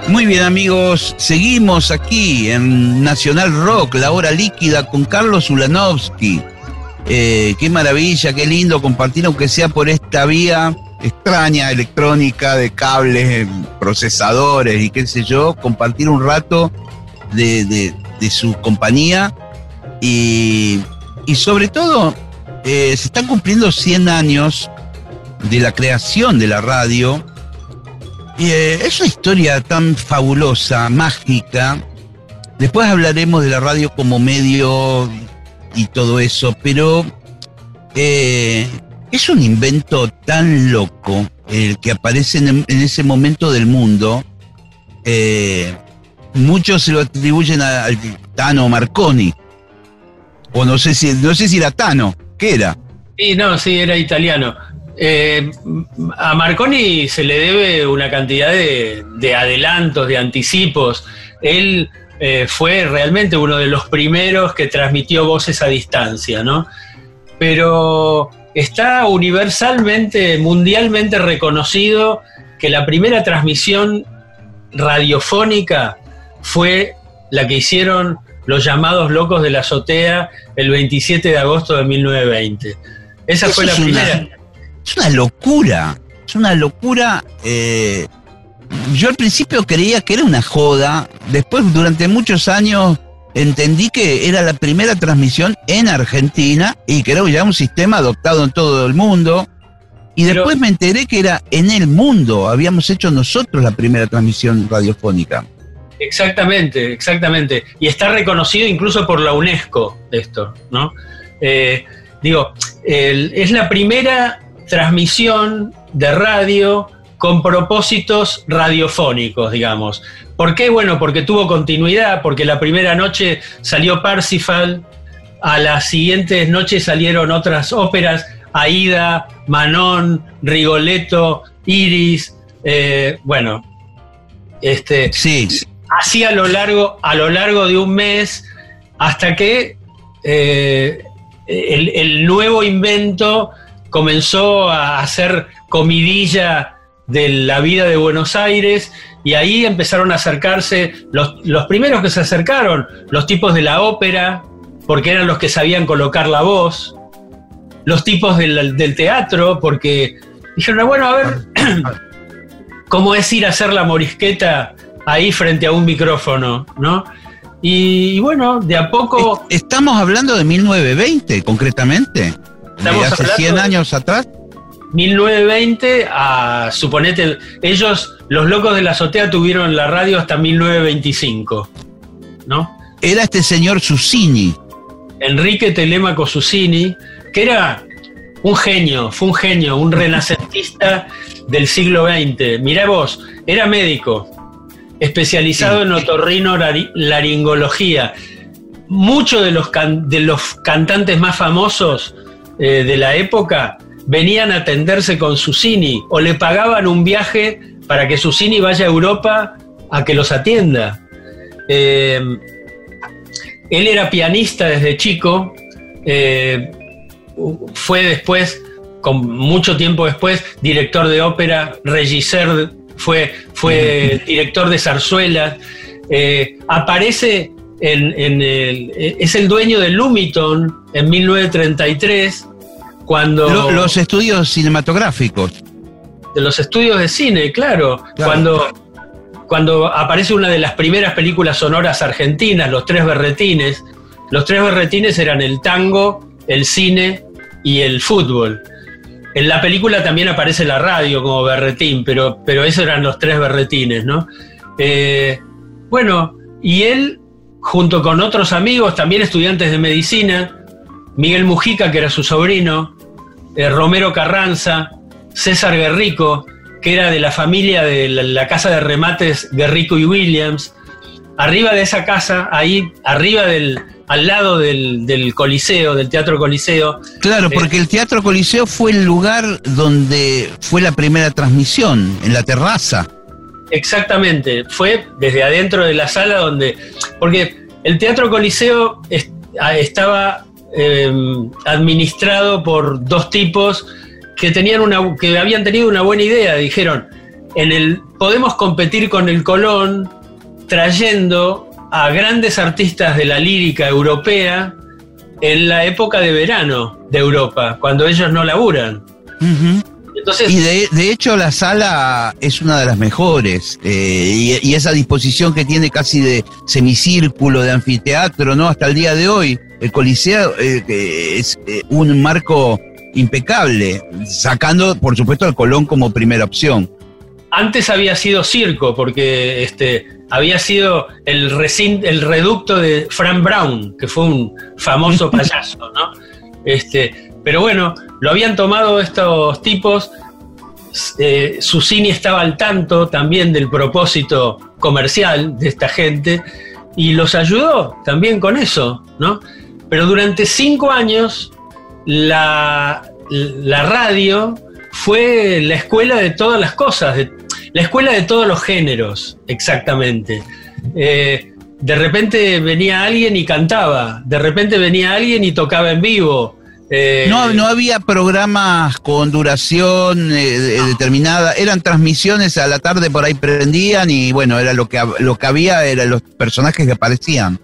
Muy bien amigos, seguimos aquí en Nacional Rock, la hora líquida con Carlos Ulanovsky. Eh, qué maravilla, qué lindo compartir, aunque sea por esta vía extraña, electrónica, de cables, procesadores y qué sé yo, compartir un rato de su compañía y, y sobre todo eh, se están cumpliendo 100 años de la creación de la radio. Y, eh, es una historia tan fabulosa, mágica. Después hablaremos de la radio como medio y todo eso, pero eh, es un invento tan loco el que aparece en, ese momento del mundo. Eh, muchos se lo atribuyen al Tano Marconi. O no sé si, no sé si era Tano, ¿qué era? Sí, no, sí, era italiano. Eh, a Marconi se le debe una cantidad de, de adelantos, de anticipos. Él eh, fue realmente uno de los primeros que transmitió voces a distancia, ¿no? Pero está universalmente, mundialmente reconocido que la primera transmisión radiofónica fue la que hicieron los llamados locos de la azotea el 27 de agosto de 1920. Esa Eso fue la una- primera. Es una locura, es una locura. eh, yo al principio creía que era una joda, después durante muchos años entendí que era la primera transmisión en Argentina y que era ya un sistema adoptado en todo el mundo. Y Pero- después me enteré que era en el mundo, habíamos hecho nosotros la primera transmisión radiofónica. Exactamente, exactamente. Y está reconocido incluso por la UNESCO esto, ¿no? Eh, digo, el- es la primera transmisión de radio con propósitos radiofónicos, digamos. ¿Por qué? Bueno, porque tuvo continuidad, porque la primera noche salió Parsifal, a las siguientes noches salieron otras óperas, Aida, Manon, Rigoletto, Iris, eh, bueno, este, Sí, así a lo largo, a lo largo de un mes, hasta que eh, el, el nuevo invento comenzó a hacer comidilla de la vida de Buenos Aires y ahí empezaron a acercarse los, los primeros que se acercaron, los tipos de la ópera, porque eran los que sabían colocar la voz, los tipos del, del teatro, porque dijeron, bueno, a ver, cómo es ir a hacer la morisqueta ahí frente a un micrófono, ¿no? Y, y bueno, de a poco... Est- Estamos hablando de 1920, concretamente. Estamos hace hablando 100 de- años atrás. 1920 a, suponete, ellos, los locos de la azotea tuvieron la radio hasta 1925, ¿no? Era este señor Susini. Enrique Telemaco Susini, que era un genio, fue un genio, un renacentista del siglo XX. Mirá vos, era médico, especializado en otorrino laringología. Muchos de los, can- de los cantantes más famosos eh, de la época venían a atenderse con Susini o le pagaban un viaje para que Susini vaya a Europa a que los atienda. Eh, él era pianista desde chico, eh, fue después, con mucho tiempo después, director de ópera, regisseur, fue, fue director de zarzuelas, eh, aparece en, en el, es el dueño de Lumiton en 1933, cuando... Lo- los estudios cinematográficos. de los estudios de cine, claro, Claro. Cuando, cuando aparece una de las primeras películas sonoras argentinas, Los Tres Berretines. Los Tres Berretines eran el tango, el cine y el fútbol. En la película también aparece la radio como berretín, pero, pero esos eran los tres berretines, ¿no? Eh, bueno, y él, junto con otros amigos, también estudiantes de medicina, Miguel Mujica, que era su sobrino, eh, Romero Carranza, César Guerrico, que era de la familia de la, la casa de remates Guerrico y Williams. Arriba de esa casa, ahí, arriba del, al lado del, del Coliseo, del Teatro Coliseo, Claro, Eh. porque el Teatro Coliseo fue el lugar donde fue la primera transmisión, en la terraza. Exactamente, fue desde adentro de la sala donde, porque el Teatro Coliseo es- a- estaba eh, administrado por dos tipos que tenían una, que habían tenido una buena idea. Dijeron, en el, podemos competir con el Colón trayendo a grandes artistas de la lírica europea en la época de verano de Europa, cuando ellos no laburan. Entonces, y de, hecho la sala es una de las mejores eh, y, esa disposición que tiene casi de semicírculo, de anfiteatro, ¿no? Hasta el día de hoy, el Coliseo eh, es eh, un marco impecable, sacando por supuesto al Colón como primera opción. Antes había sido circo, porque este, había sido el, el reducto de Frank Brown, que fue un famoso payaso, ¿no? Este, pero bueno, lo habían tomado estos tipos. Eh, Susini estaba al tanto también del propósito comercial de esta gente y los ayudó también con eso, ¿no? Pero durante cinco años la, la radio fue la escuela de todas las cosas, la escuela de todos los géneros, exactamente. Eh, de repente venía alguien y cantaba, de repente venía alguien y tocaba en vivo. Eh, no, no había programas con duración eh, determinada, eran transmisiones a la tarde por ahí prendían y bueno, era lo que, lo que había, eran los personajes que aparecían.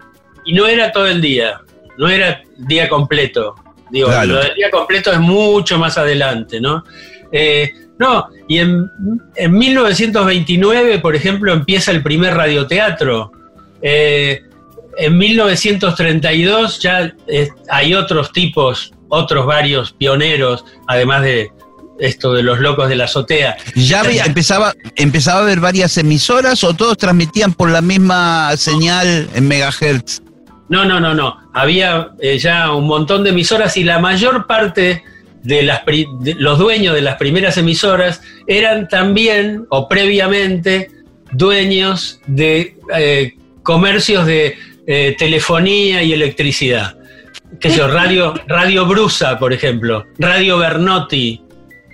Y no era todo el día, no era día completo. Digo, lo del día completo es mucho más adelante, ¿no? No, y en, 1929, por ejemplo, empieza el primer radioteatro. Eh, en 1932 ya eh, hay otros tipos, otros varios pioneros, además de esto de los locos de la azotea. ¿Ya empezaba, empezaba a haber varias emisoras o todos transmitían por la misma señal en megahertz? No, no, no, no. Había eh, ya un montón de emisoras y la mayor parte de, las, los dueños de las primeras emisoras eran también o previamente dueños de eh, comercios de eh, telefonía y electricidad. Que yo, Radio, Radio Brusa, por ejemplo, Radio Bernotti,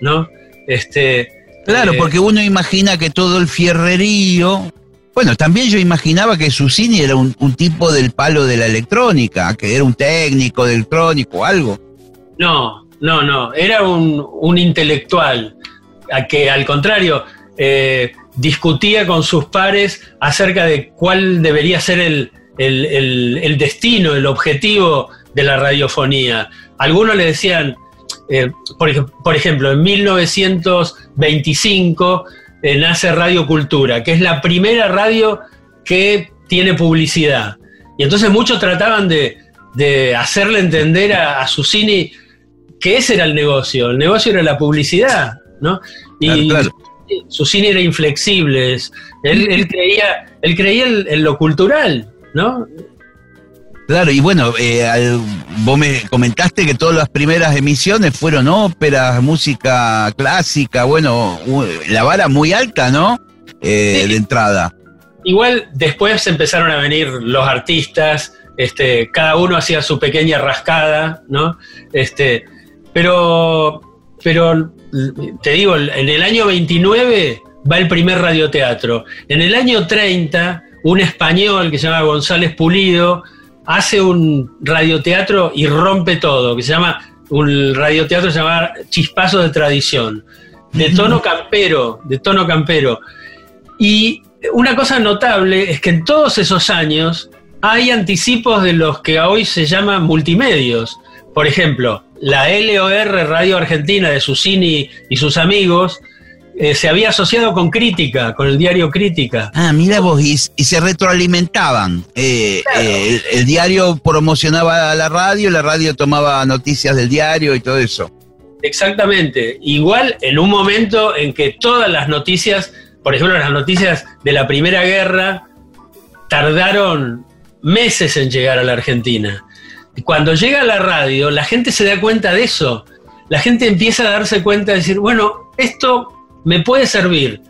¿no? Este, claro, eh, porque uno imagina que todo el fierrerío. Bueno, también yo imaginaba que Susini era un, un tipo del palo de la electrónica, que era un técnico de electrónico o algo. No, no, no, era un, intelectual a que al contrario eh, discutía con sus pares acerca de cuál debería ser el, destino, el objetivo de la radiofonía. Algunos le decían, eh, por, ejemplo, en 1925 eh, nace Radio Cultura, que es la primera radio que tiene publicidad. Y entonces muchos trataban de, hacerle entender a, a Susini que ese era el negocio, el negocio era la publicidad, ¿no? Y su cine era inflexible, él, creía, él creía en, lo cultural, ¿no? Claro, y bueno, eh, vos me comentaste que todas las primeras emisiones fueron óperas, música clásica, bueno, la vara muy alta, ¿no? Eh, de entrada. Igual después empezaron a venir los artistas, este, cada uno hacía su pequeña rascada, ¿no? Este, pero, pero te digo, en el año 29 va el primer radioteatro. En el año 30, un español que se llama González Pulido hace un radioteatro y rompe todo, que se llama, un radioteatro se llama Chispazos de Tradición, de tono campero, de tono campero. Y una cosa notable es que en todos esos años hay anticipos de los que hoy se llaman multimedios. Por ejemplo, la LOR Radio Argentina de Susini y sus amigos eh, se había asociado con Crítica, con el diario Crítica. Ah, mira vos, y, se retroalimentaban. Eh, eh, el, diario promocionaba la radio, la radio tomaba noticias del diario y todo eso. Exactamente. Igual en un momento en que todas las noticias, por ejemplo, las noticias de la Primera Guerra, tardaron meses en llegar a la Argentina cuando llega a la radio, la gente se da cuenta de eso. La gente empieza a darse cuenta de decir, bueno, esto me puede servir,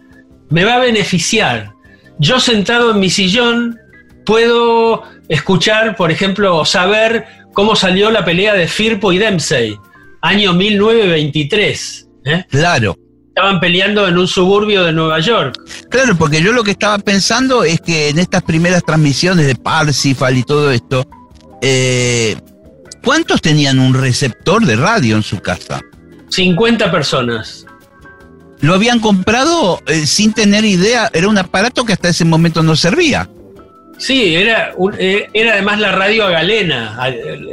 me va a beneficiar. Yo sentado en mi sillón puedo escuchar, por ejemplo, saber cómo salió la pelea de Firpo y Dempsey, año 1923. ¿eh? Claro. Estaban peleando en un suburbio de Nueva York. Claro, porque yo lo que estaba pensando es que en estas primeras transmisiones de Parsifal y todo esto, eh, ¿cuántos tenían un receptor de radio en su casa? 50 personas. Lo habían comprado eh, sin tener idea, era un aparato que hasta ese momento no servía. Sí, era, un- eh, era además la radio a galena.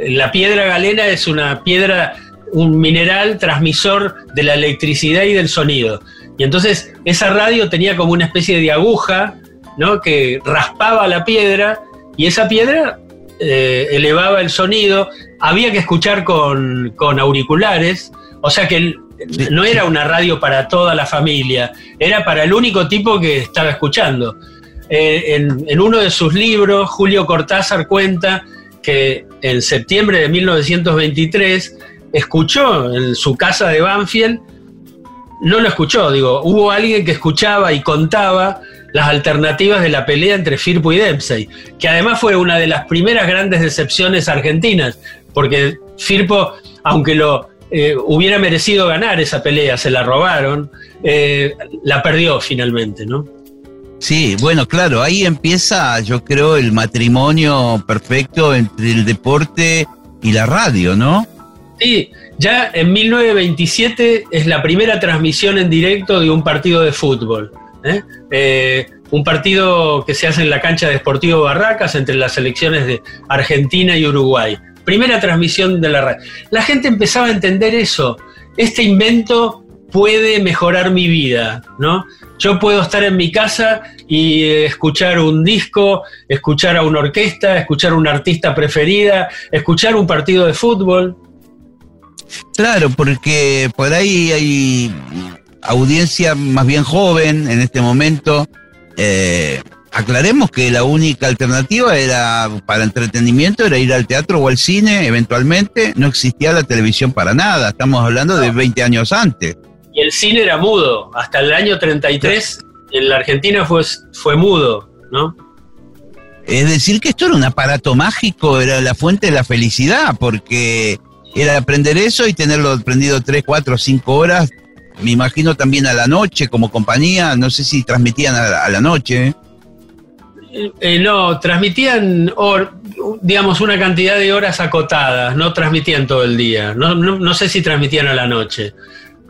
La piedra galena es una piedra, un mineral transmisor de la electricidad y del sonido. Y entonces esa radio tenía como una especie de aguja, ¿no? Que raspaba la piedra y esa piedra eh, elevaba el sonido. Había que escuchar con, con auriculares, o sea que el-. No era una radio para toda la familia, era para el único tipo que estaba escuchando. Eh, en, en uno de sus libros, Julio Cortázar cuenta que en septiembre de 1923 escuchó en su casa de Banfield, no lo escuchó, digo, hubo alguien que escuchaba y contaba las alternativas de la pelea entre Firpo y Dempsey, que además fue una de las primeras grandes decepciones argentinas, porque Firpo, aunque lo eh, hubiera merecido ganar esa pelea, se la robaron, eh, la perdió finalmente, ¿no? Sí, bueno, claro, ahí empieza, yo creo, el matrimonio perfecto entre el deporte y la radio, ¿no? Sí, ya en 1927 es la primera transmisión en directo de un partido de fútbol. ¿eh? Eh, un partido que se hace en la cancha de Sportivo Barracas entre las selecciones de Argentina y Uruguay. Primera transmisión de la radio. La gente empezaba a entender eso. Este invento puede mejorar mi vida, ¿no? Yo puedo estar en mi casa y eh, escuchar un disco, escuchar a una orquesta, escuchar a una artista preferida, escuchar un partido de fútbol. Claro, porque por ahí hay audiencia más bien joven en este momento. Eh, aclaremos que la única alternativa era para entretenimiento era ir al teatro o al cine eventualmente. No existía la televisión para nada. Estamos hablando de 20 años antes. Y el cine era mudo. Hasta el año 33 en la Argentina fue, fue mudo, ¿no? Es decir, que esto era un aparato mágico, era la fuente de la felicidad, porque era aprender eso y tenerlo prendido 3, 4, 5 horas. Me imagino también a la noche como compañía, no sé si transmitían a la, a la noche. Eh, no, transmitían, hor- digamos, una cantidad de horas acotadas, no transmitían todo el día. No, no, no sé si transmitían a la noche,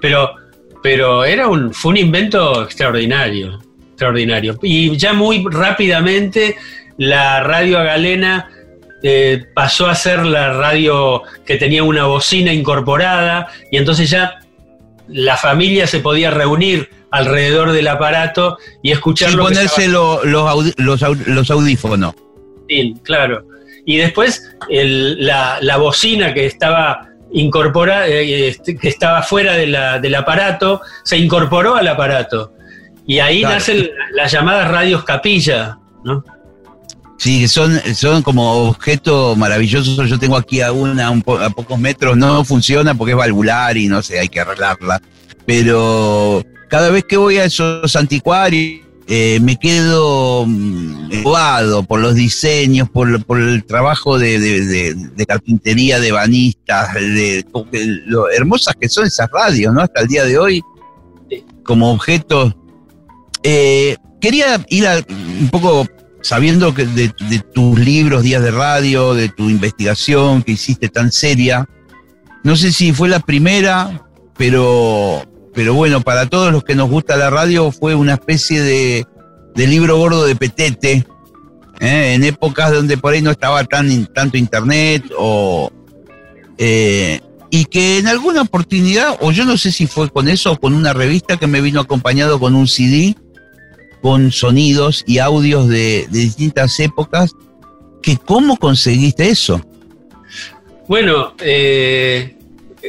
pero, pero era un, fue un invento extraordinario, extraordinario. Y ya muy rápidamente la radio galena eh, pasó a ser la radio que tenía una bocina incorporada y entonces ya la familia se podía reunir alrededor del aparato y escuchar Sin lo ponerse los, los, au- los audífonos. Sí, claro. Y después el- la, la bocina que estaba incorporada, eh, este, que estaba fuera de la- del aparato, se incorporó al aparato. Y ahí Claro. nacen las llamadas radios capilla, ¿no? Sí, son, son como objetos maravillosos. Yo tengo aquí a una un po- a pocos metros, no funciona porque es valvular y no sé, hay que arreglarla. Pero cada vez que voy a esos anticuarios, eh, me quedo mm, embobado por los diseños, por, el trabajo de, carpintería, de banistas, de, lo hermosas que son esas radios, ¿no? Hasta el día de hoy, como objetos. Eh, quería ir un poco sabiendo que de tus libros, días de radio, de tu investigación que hiciste tan seria. No sé si fue la primera, pero, pero bueno, para todos los que nos gusta la radio fue una especie de, libro gordo de petete, ¿eh? en épocas donde por ahí no estaba tan tanto internet o eh, y que en alguna oportunidad, o yo no sé si fue con eso o con una revista que me vino acompañado con un CD, con sonidos y audios de, de distintas épocas, que cómo conseguiste eso. Bueno, eh,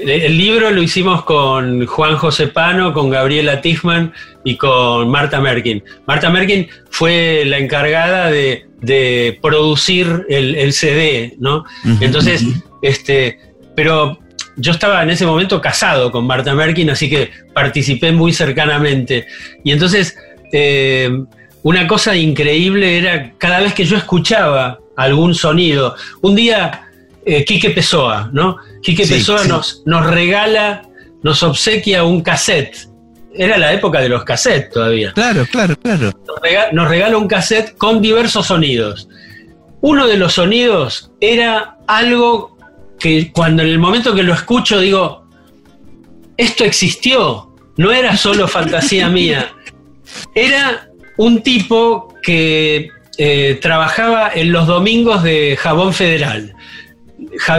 el, el libro lo hicimos con Juan José Pano, con Gabriela Tichman y con Marta Merkin. Marta Merkin fue la encargada de, de producir el, el CD, ¿no? Entonces, este, pero yo estaba en ese momento casado con Marta Merkin, así que participé muy cercanamente. Y entonces, eh, una cosa increíble era cada vez que yo escuchaba algún sonido. Un día, eh, Quique Pessoa, ¿no? Quique Sí, Pessoa sí. Nos, nos regala, nos obsequia un cassette. Era la época de los cassettes todavía Claro, claro, claro. nos regala un cassette con diversos sonidos. Uno de los sonidos era algo que cuando en el momento que lo escucho digo, esto existió. no era solo fantasía mía, era un tipo que eh, trabajaba en los domingos de Jabón Federal.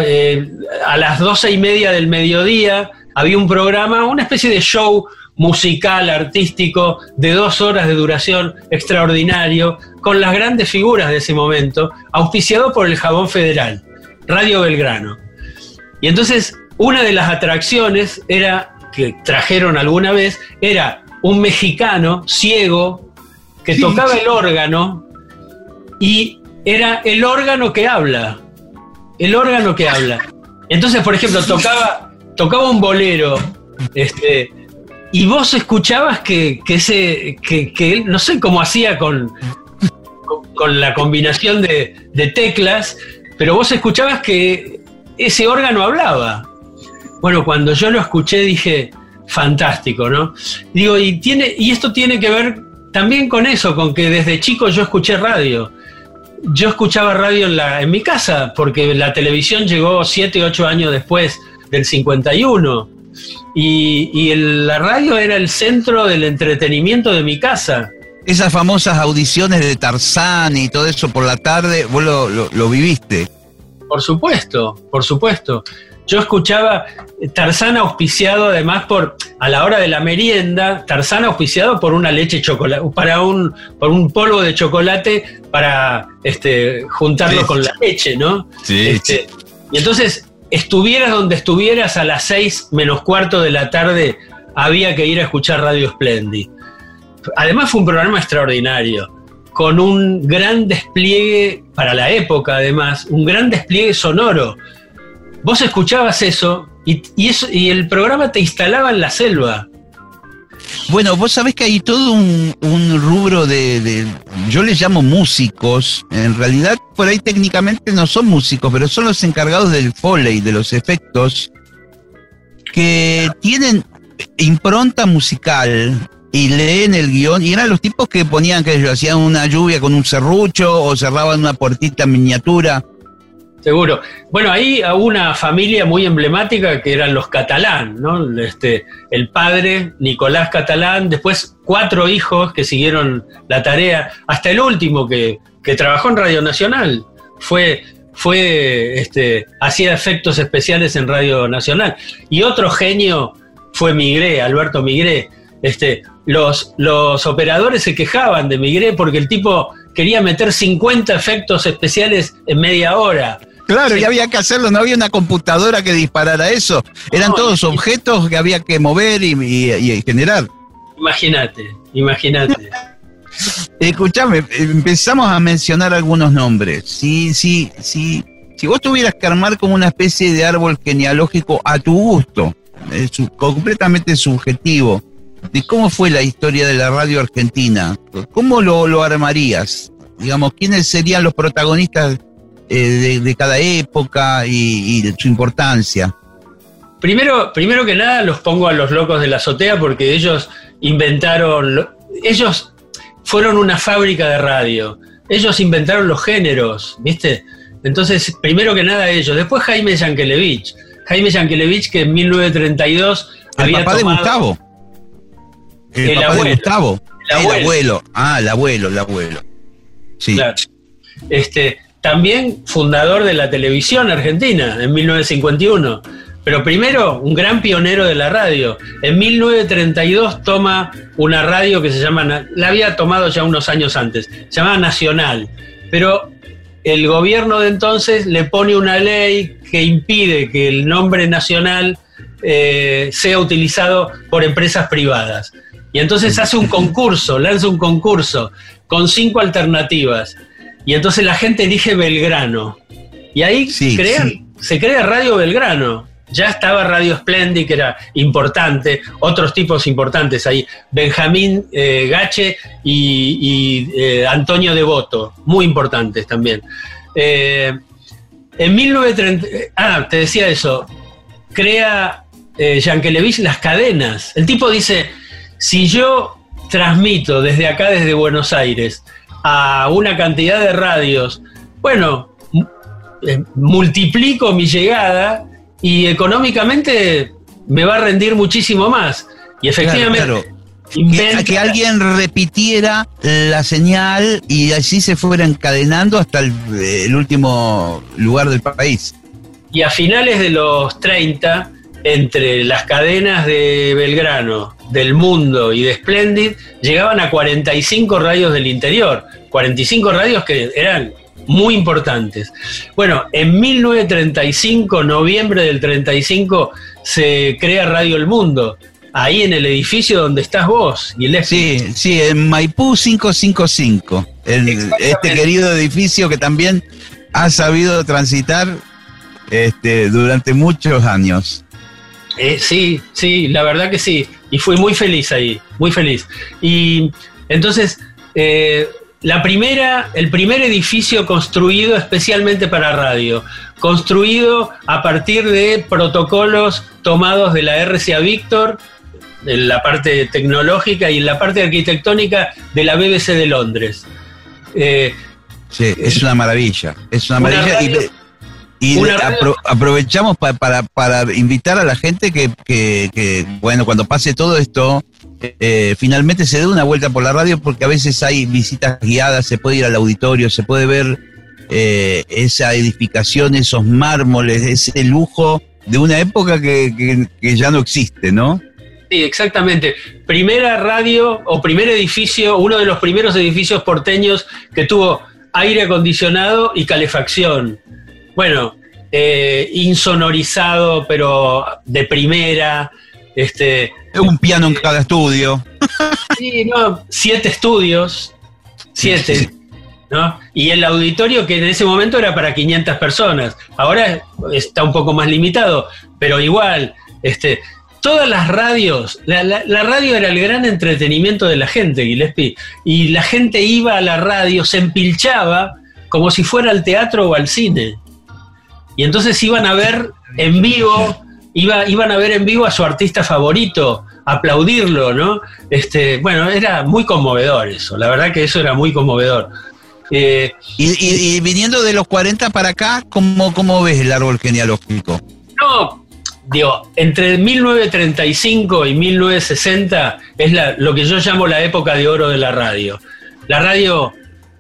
Eh, a las doce y media del mediodía había un programa, una especie de show musical, artístico, de dos horas de duración extraordinario, con las grandes figuras de ese momento, auspiciado por el Jabón Federal, Radio Belgrano. Y entonces, una de las atracciones era, que trajeron alguna vez, era un mexicano ciego que tocaba el órgano y era el órgano que habla. El órgano que habla. Entonces, por ejemplo, tocaba, tocaba un bolero, este, y vos escuchabas que, ese, que, él, no sé cómo hacía con, con, la combinación de, de, teclas, pero vos escuchabas que ese órgano hablaba. Bueno, cuando yo lo escuché dije, fantástico, ¿no? Digo, y, tiene, y esto tiene que ver también con eso, con que desde chico yo escuché radio yo escuchaba radio en, la, en mi casa, porque la televisión llegó 7, 8 años después del 51. Y, y la radio era el centro del entretenimiento de mi casa. Esas famosas audiciones de Tarzán y todo eso por la tarde, vos lo viviste. Por supuesto, por supuesto. Yo escuchaba Tarzán auspiciado además por, a la hora de la merienda, Tarzán auspiciado por una leche chocolate, para un, por un polvo de chocolate para este, juntarlo con la leche, ¿no? Sí, este, Y entonces, estuvieras donde estuvieras a las seis menos cuarto de la tarde, había que ir a escuchar Radio Splendid. Además fue un programa extraordinario, con un gran despliegue, para la época además, un gran despliegue sonoro vos escuchabas eso y, eso y el programa te instalaba en la selva. Bueno, vos sabés que hay todo un, rubro de, yo les llamo músicos, en realidad por ahí técnicamente no son músicos, pero son los encargados del foley, de los efectos, que tienen impronta musical y leen el guion, y eran los tipos que ponían que hacían una lluvia con un serrucho o cerraban una puertita en miniatura. Seguro. Bueno, ahí hubo una familia muy emblemática que eran los catalán, ¿no? Este, el padre, Nicolás Catalán, después cuatro hijos que siguieron la tarea, hasta el último que, trabajó en Radio Nacional. Fue, fue, este, hacía efectos especiales en Radio Nacional. Y otro genio fue Migré, Alberto Migré. Este, los, los operadores se quejaban de Migré porque el tipo quería meter 50 efectos especiales en media hora. Claro, y había que hacerlo, no había una computadora que disparara eso. Eran todos objetos que había que mover y, generar. Imagínate, imagínate. Escuchame, empezamos a mencionar algunos nombres. Sí, sí, sí. Si vos tuvieras que armar como una especie de árbol genealógico a tu gusto, completamente subjetivo, de cómo fue la historia de la radio argentina, ¿cómo lo, lo armarías? Digamos, ¿quiénes serían los protagonistas eh, de, cada época y, su importancia? Primero, primero que nada los pongo a los locos de la azotea porque ellos inventaron, ellos fueron una fábrica de radio, ellos inventaron los géneros, ¿viste? Entonces, primero que nada ellos, después Jaime Yankelevich, Jaime Yankelevich que en 1932 el había papá de Gustavo. El, papá abuelo, de Gustavo. El abuelo. Ah, el abuelo, el abuelo. Sí. Claro. Este, también fundador de la televisión argentina en 1951. Pero primero, un gran pionero de la radio. En 1932 toma una radio que se llama, la había tomado ya unos años antes, se llamaba Nacional. Pero el gobierno de entonces le pone una ley que impide que el nombre nacional eh, sea utilizado por empresas privadas. Y entonces hace un concurso, lanza un concurso con cinco alternativas. Y entonces la gente elige Belgrano. Y ahí se crea Radio Belgrano. Ya estaba Radio Splendid, que era importante, otros tipos importantes ahí. Benjamín eh, Gache y, eh, Antonio Devoto, muy importantes también. Eh, en 1930, ah, te decía eso, crea eh, Yankelevich las cadenas. El tipo dice, si yo transmito desde acá, desde Buenos Aires, a una cantidad de radios, bueno, eh, multiplico mi llegada y económicamente me va a rendir muchísimo más. Y efectivamente, Claro, Que, que alguien repitiera la señal y así se fuera encadenando hasta el, el último lugar del país. Y a finales de los 30, entre las cadenas de Belgrano, del Mundo y de Splendid, llegaban a 45 radios del interior. 45 radios que eran muy importantes. Bueno, en 1935, noviembre del 35, se crea Radio El Mundo. Ahí en el edificio donde estás vos, Gillespie. Sí, sí, en Maipú 555, el- este querido edificio que también ha sabido transitar este, durante muchos años. Eh, sí, sí, la verdad que sí. Y fui muy feliz ahí, muy feliz. Y entonces, eh, la primera, el primer edificio construido especialmente para radio, construido a partir de protocolos tomados de la RCA Victor, en la parte tecnológica y en la parte arquitectónica de la BBC de Londres. Eh, Sí, es una maravilla, es una, maravilla. y- radio- Y, una radio- apro- aprovechamos pa- para, para invitar a la gente que, que- que, bueno, cuando pase todo esto, eh, finalmente se dé una vuelta por la radio porque a veces hay visitas guiadas, se puede ir al auditorio, se puede ver eh, esa edificación, esos mármoles, ese lujo de una época que, ya no existe, ¿no? Sí, exactamente. Primera radio o primer edificio, uno de los primeros edificios porteños que tuvo aire acondicionado y calefacción. Bueno, eh, insonorizado, pero de primera. Este, Un piano en cada estudio. sí, no, siete estudios, siete. Sí. ¿no? Y el auditorio que en ese momento era para 500 personas, ahora está un poco más limitado, pero igual, este, todas las radios, la, la- la radio era el gran entretenimiento de la gente, Gillespie, y la gente iba a la radio, se empilchaba como si fuera al teatro o al cine. Y entonces iban a ver en vivo, iba, iban a ver en vivo a su artista favorito, aplaudirlo, ¿no? Este, bueno, era muy conmovedor eso, la verdad que eso era muy conmovedor. Eh, Y, y- y viniendo de los 40 para acá, ¿cómo, cómo ves el árbol genealógico? no, digo, entre 1935 y 1960 es la- lo que yo llamo la época de oro de la radio. La radio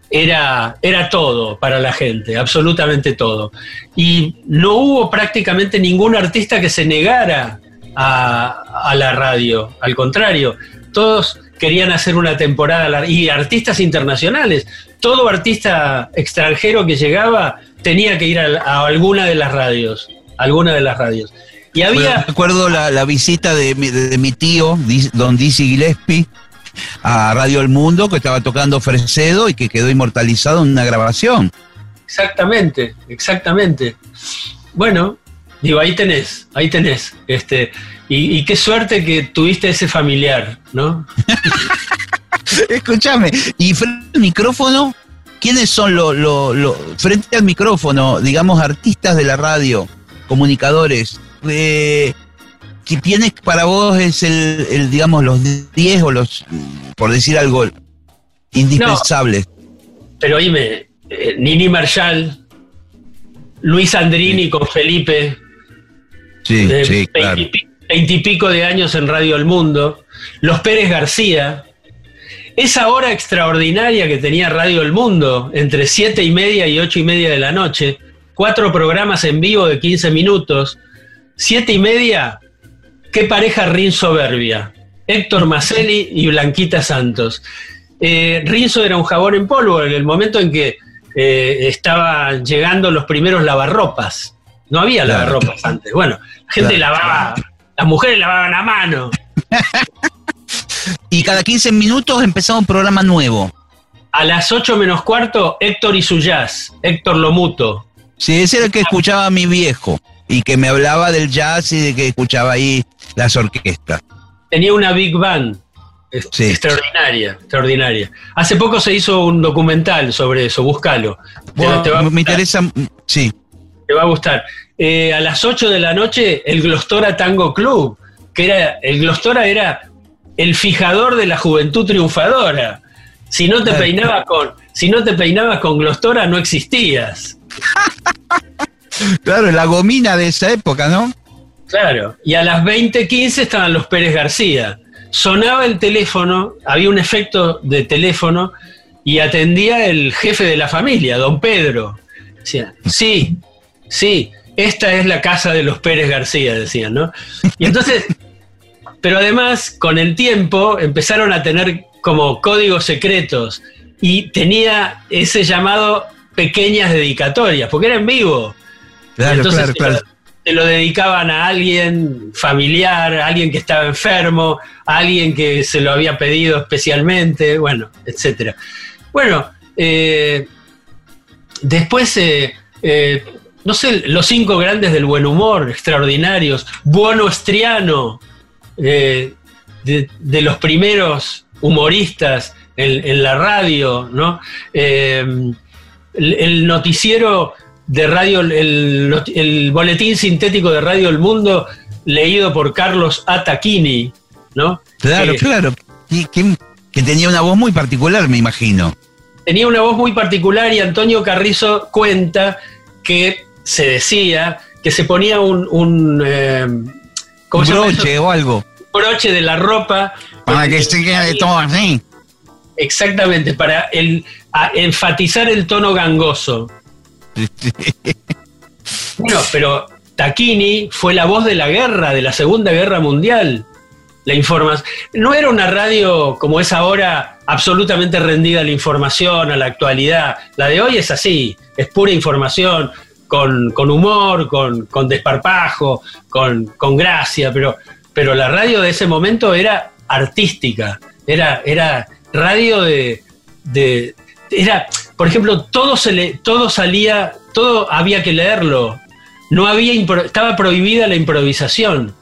era, era todo para la gente, absolutamente todo. Y no hubo prácticamente ningún artista que se negara a, la radio, al contrario, todos querían hacer una temporada y artistas internacionales, todo artista extranjero que llegaba tenía que ir a, alguna de las radios, alguna de las radios. Y Bueno, había... recuerdo la, visita de, mi- de mi tío, don Dizzy Gillespie, a Radio El Mundo, que estaba tocando Fresedo y que quedó inmortalizado en una grabación. Exactamente, exactamente. Bueno, digo, ahí tenés, ahí tenés. Este, y, y qué suerte que tuviste ese familiar, ¿no? Escúchame, y frente al micrófono, ¿quiénes son los, los- frente al micrófono, digamos, artistas de la radio, comunicadores? Eh, ¿Quiénes para vos es el, el, digamos, los 10 o los, por decir algo, indispensables? Pero oíme, eh, Nini Marshall, Luis Andrini con Felipe, Sí, de sí, claro. veintipi- veintipico de años en Radio El Mundo, los Pérez García, esa hora extraordinaria que tenía Radio El Mundo, entre siete y media y ocho y media de la noche, cuatro programas en vivo de 15 minutos, siete y media, qué pareja Rin soberbia, Héctor Maselli y Blanquita Santos. Eh, Rinzo era un jabón en polvo en el momento en que eh, estaban llegando los primeros lavarropas. No había Claro. lavarropas antes. Bueno, la gente Claro. lavaba, las mujeres lavaban a mano. Y cada 15 minutos empezaba un programa nuevo. A las 8 menos cuarto, Héctor y su jazz, Héctor Lomuto. Sí, ese era el que escuchaba mi viejo y que me hablaba del jazz y de que escuchaba ahí las orquestas. Tenía una big band Sí. extraordinaria, extraordinaria. Hace poco se hizo un documental sobre eso, búscalo. Te- Bueno, te va a me interesa, sí. Te va a gustar. Eh, a las 8 de la noche, el Glostora Tango Club, que era, el Glostora era el fijador de la juventud triunfadora. Si no te peinabas con, si no te peinabas con Glostora, no existías. Claro, la gomina de esa época, ¿no? Claro. Y a las 20.15 estaban los Pérez García. sonaba el teléfono, había un efecto de teléfono y atendía el jefe de la familia, don Pedro. Decía, sí, sí, esta es la casa de los Pérez García, decían, ¿no? Y entonces, pero además, con el tiempo, empezaron a tener como códigos secretos y tenía ese llamado pequeñas dedicatorias, porque era en vivo. Claro, Entonces, claro, claro. Se lo dedicaban a alguien familiar, a alguien que estaba enfermo, a alguien que se lo había pedido especialmente, bueno, etcétera. Bueno, eh, después, eh, eh, no sé, los cinco grandes del buen humor, extraordinarios, Buono Estriano, de, los primeros humoristas en, en la radio, ¿no? El noticiero de radio, el, el boletín sintético de Radio El Mundo, leído por Carlos Ataquini, ¿no? Claro, Que claro. Que, que tenía una voz muy particular, me imagino. Tenía una voz muy particular y Antonio Carrizo cuenta que se decía que se ponía un, un, eh, ¿cómo se llama broche o algo. broche de la ropa. Para que se quede todo así. Exactamente, para el, a enfatizar el tono gangoso. Bueno, pero Taquini fue la voz de la guerra, de la Segunda Guerra Mundial. La información. No era una radio como es ahora, absolutamente rendida a la información, a la actualidad. La de hoy es así, es pura información, con, con humor, con, con desparpajo, con, con gracia, pero, pero la radio de ese momento era artística, era, era radio de, de- era, por ejemplo, todo se le, todo salía, todo había que leerlo. No había estaba prohibida la improvisación.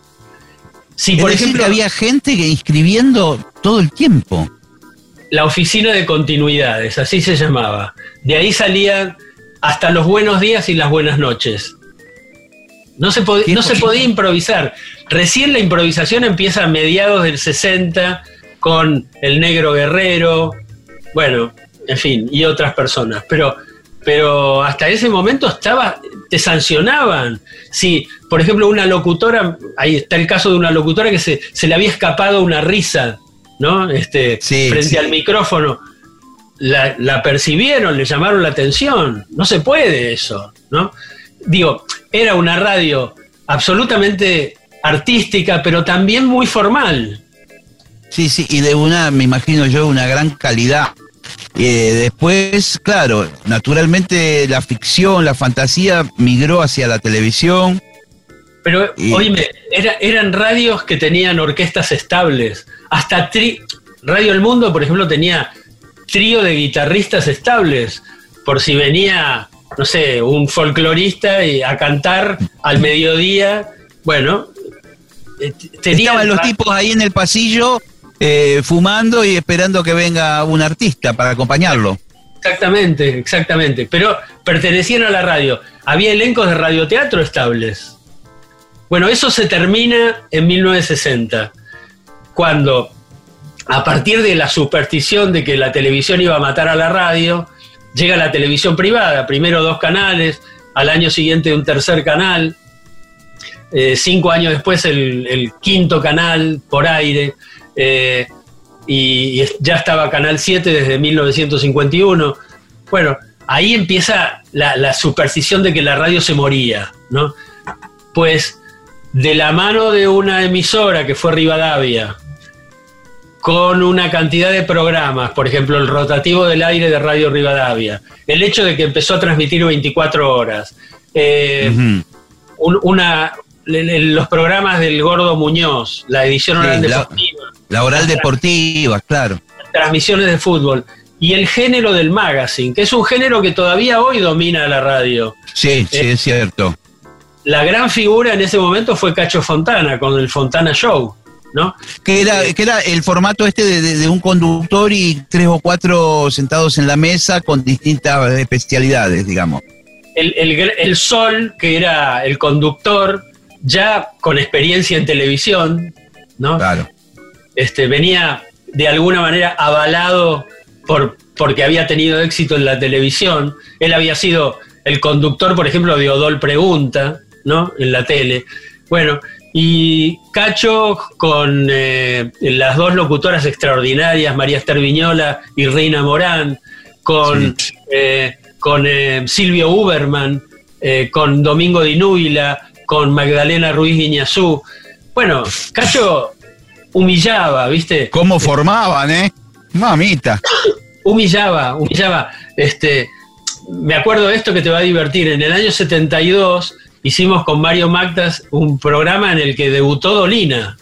Si Es por decir, ejemplo que había gente que inscribiendo todo el tiempo. la oficina de continuidades, así se llamaba. De ahí salían hasta los buenos días y las buenas noches. No se, pod- no se podía improvisar. Recién la improvisación empieza a mediados del 60 con el negro guerrero, bueno, en fin, y otras personas. Pero, pero hasta ese momento estaba, te sancionaban. Si, por ejemplo, una locutora, ahí está el caso de una locutora que se, se le había escapado una risa, ¿no? Este, Sí, frente sí. al micrófono. La, la percibieron, le llamaron la atención. No se puede eso, ¿no? Digo, era una radio absolutamente artística, pero también muy formal. Sí, sí, y de una, me imagino yo, una gran calidad. Eh, después, claro, naturalmente la ficción, la fantasía migró hacia la televisión. Pero, Y- oíme, era- eran radios que tenían orquestas estables. Hasta tri- Radio El Mundo, por ejemplo, tenía trío de guitarristas estables. Por si venía, no sé, un folclorista y a cantar al mediodía. Bueno, eh, tenían Estaban los tipos ahí en el pasillo eh, fumando y esperando que venga un artista para acompañarlo. Exactamente, exactamente. Pero pertenecían a la radio. Había elencos de radioteatro estables. Bueno, eso se termina en 1960, cuando a partir de la superstición de que la televisión iba a matar a la radio, llega la televisión privada, primero dos canales, al año siguiente un tercer canal, eh, cinco años después el, el quinto canal por aire, eh, y, y ya estaba Canal 7 desde 1951. Bueno, ahí empieza la, la superstición de que la radio se moría, ¿no? Pues de la mano de una emisora que fue Rivadavia, con una cantidad de programas, por ejemplo, el rotativo del aire de Radio Rivadavia, el hecho de que empezó a transmitir 24 horas, eh, un- una, los programas del Gordo Muñoz, la edición Sí, oral la- La oral deportiva, claro. transmisiones de fútbol, y el género del magazine, que es un género que todavía hoy domina la radio. Sí, sí, Eh, es cierto. La gran figura en ese momento fue Cacho Fontana, con el Fontana Show, ¿no? Que era, que era el formato este de, de- de un conductor y tres o cuatro sentados en la mesa con distintas especialidades, digamos. El, el el Sol, que era el conductor, ya con experiencia en televisión, ¿no? Claro. Este, venía de alguna manera avalado por, porque había tenido éxito en la televisión. Él había sido el conductor, por ejemplo, de Odol Pregunta, ¿no? En la tele. Bueno, Y Cacho con eh, las dos locutoras extraordinarias, María Esther Viñola y Reina Morán, con, eh, con eh, Silvio Uberman, con Domingo Dinuila, con Magdalena Ruiz Guiñazú. Bueno, Cacho humillaba, ¿viste? ¿Cómo formaban, eh? Mamita. humillaba, humillaba. Este, me acuerdo de esto que te va a divertir. En el año 72 hicimos con Mario Magdas un programa en el que debutó Dolina.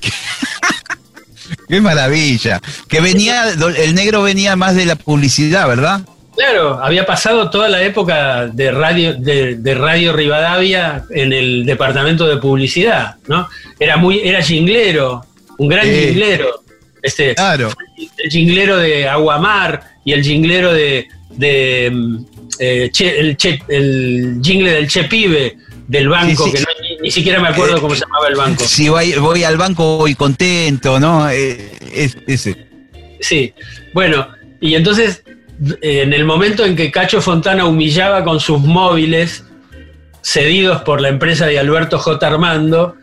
Qué maravilla. Que venía, el negro venía más de la publicidad, ¿verdad? Claro, había pasado toda la época de radio, de, de Radio Rivadavia en el departamento de publicidad, ¿no? Era muy, era jinglero, un gran Sí. jinglero. Este, Claro. el jinglero de Aguamar y el jinglero de, de, mm, eh, Che- el, Che- el jingle del Che Pibe del banco, Sí, sí. que no- ni, ni siquiera me acuerdo Eh, cómo se llamaba el banco. Si voy, voy al banco voy contento, ¿no? Eh, es- ese. Sí, bueno, y entonces eh, en el momento en que Cacho Fontana humillaba con sus móviles, cedidos por la empresa de Alberto J. Armando,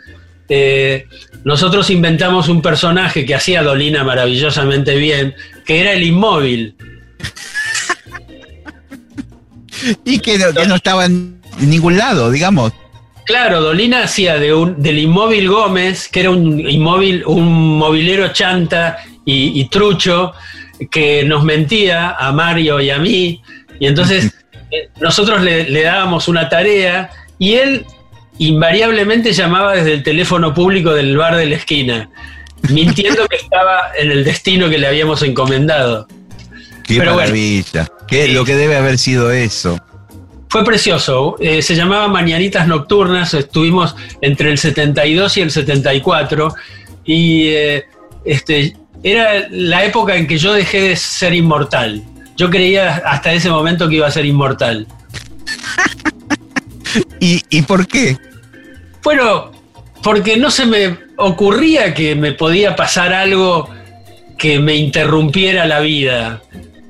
eh, nosotros inventamos un personaje que hacía Dolina maravillosamente bien, que era el inmóvil. Y que no, que no estaba en ningún lado, digamos. Claro, Dolina hacía de un, del inmóvil Gómez, que era un inmóvil, un mobilero chanta y, y trucho, que nos mentía a Mario y a mí, y entonces eh, nosotros le, le dábamos una tarea y él invariablemente llamaba desde el teléfono público del bar de la esquina, mintiendo que estaba en el destino que le habíamos encomendado. Qué Pero bueno. maravilla. Qué, Sí. Lo que debe haber sido eso. Fue precioso, eh, se llamaba Mañanitas Nocturnas, estuvimos entre el 72 y el 74 y eh, este, era la época en que yo dejé de ser inmortal. Yo creía hasta ese momento que iba a ser inmortal. ¿Y, ¿Y por qué? Bueno, porque no se me ocurría que me podía pasar algo que me interrumpiera la vida.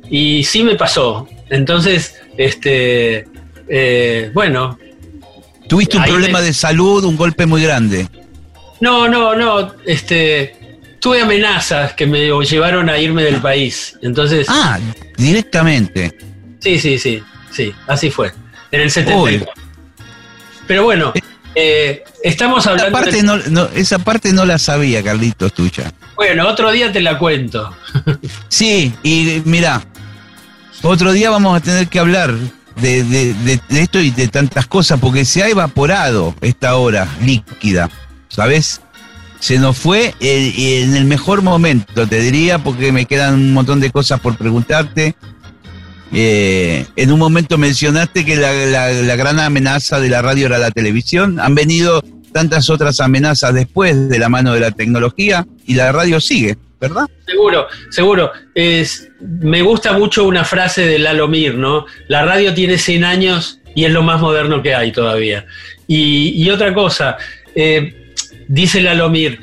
Y sí me pasó. Entonces, este, eh, bueno, Tuviste un problema me- de salud, un golpe muy grande. No, no, no. Este, tuve amenazas que me llevaron a irme del país. Entonces, Ah, directamente. sí, sí, sí, sí, así fue. En el 74. Pero bueno, eh, estamos Esa hablando. parte, de- no, no- esa parte no la sabía, Carlitos, tuya. Bueno, otro día te la cuento. Sí, y mira, otro día vamos a tener que hablar de, de- de- de esto y de tantas cosas, porque se ha evaporado esta hora líquida, ¿sabes? Se nos fue eh, en el mejor momento, te diría, porque me quedan un montón de cosas por preguntarte. Eh, en un momento mencionaste que la, la- gran amenaza de la radio era la televisión. Han venido tantas otras amenazas después de la mano de la tecnología y la radio sigue, ¿verdad? Seguro, seguro. Es, me gusta mucho una frase de Lalo Mir, ¿no? La radio tiene 100 años y es lo más moderno que hay todavía. Y, y otra cosa, eh, dice Lalo Mir,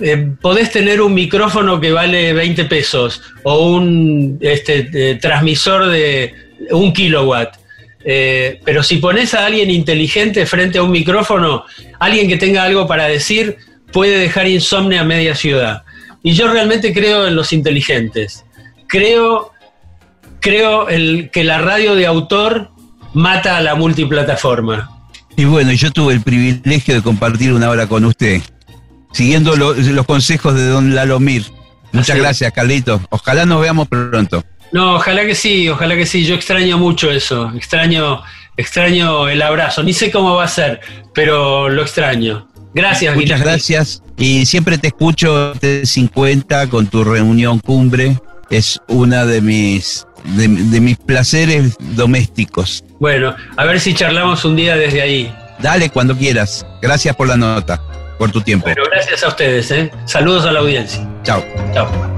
eh, podés tener un micrófono que vale 20 pesos o un este, eh, transmisor de un kilowatt. Eh, pero si pones a alguien inteligente frente a un micrófono, alguien que tenga algo para decir, puede dejar insomne a media ciudad. Y yo realmente creo en los inteligentes. Creo, creo el, que la radio de autor mata a la multiplataforma. Y bueno, yo tuve el privilegio de compartir una hora con usted, siguiendo lo- los consejos de don Lalomir. Muchas Así. gracias, Carlito. Ojalá nos veamos pronto. No, ojalá que sí, ojalá que sí. Yo extraño mucho eso. Extraño, extraño el abrazo. Ni sé cómo va a ser, pero lo extraño. Gracias, Muchas gracias. Y siempre te escucho de 50 con tu reunión cumbre. Es una de mis, de, de mis placeres domésticos. Bueno, a ver si charlamos un día desde ahí. Dale cuando quieras. Gracias por la nota, por tu tiempo. Bueno, gracias a ustedes. ¿eh? Saludos a la audiencia. Chao. Chao.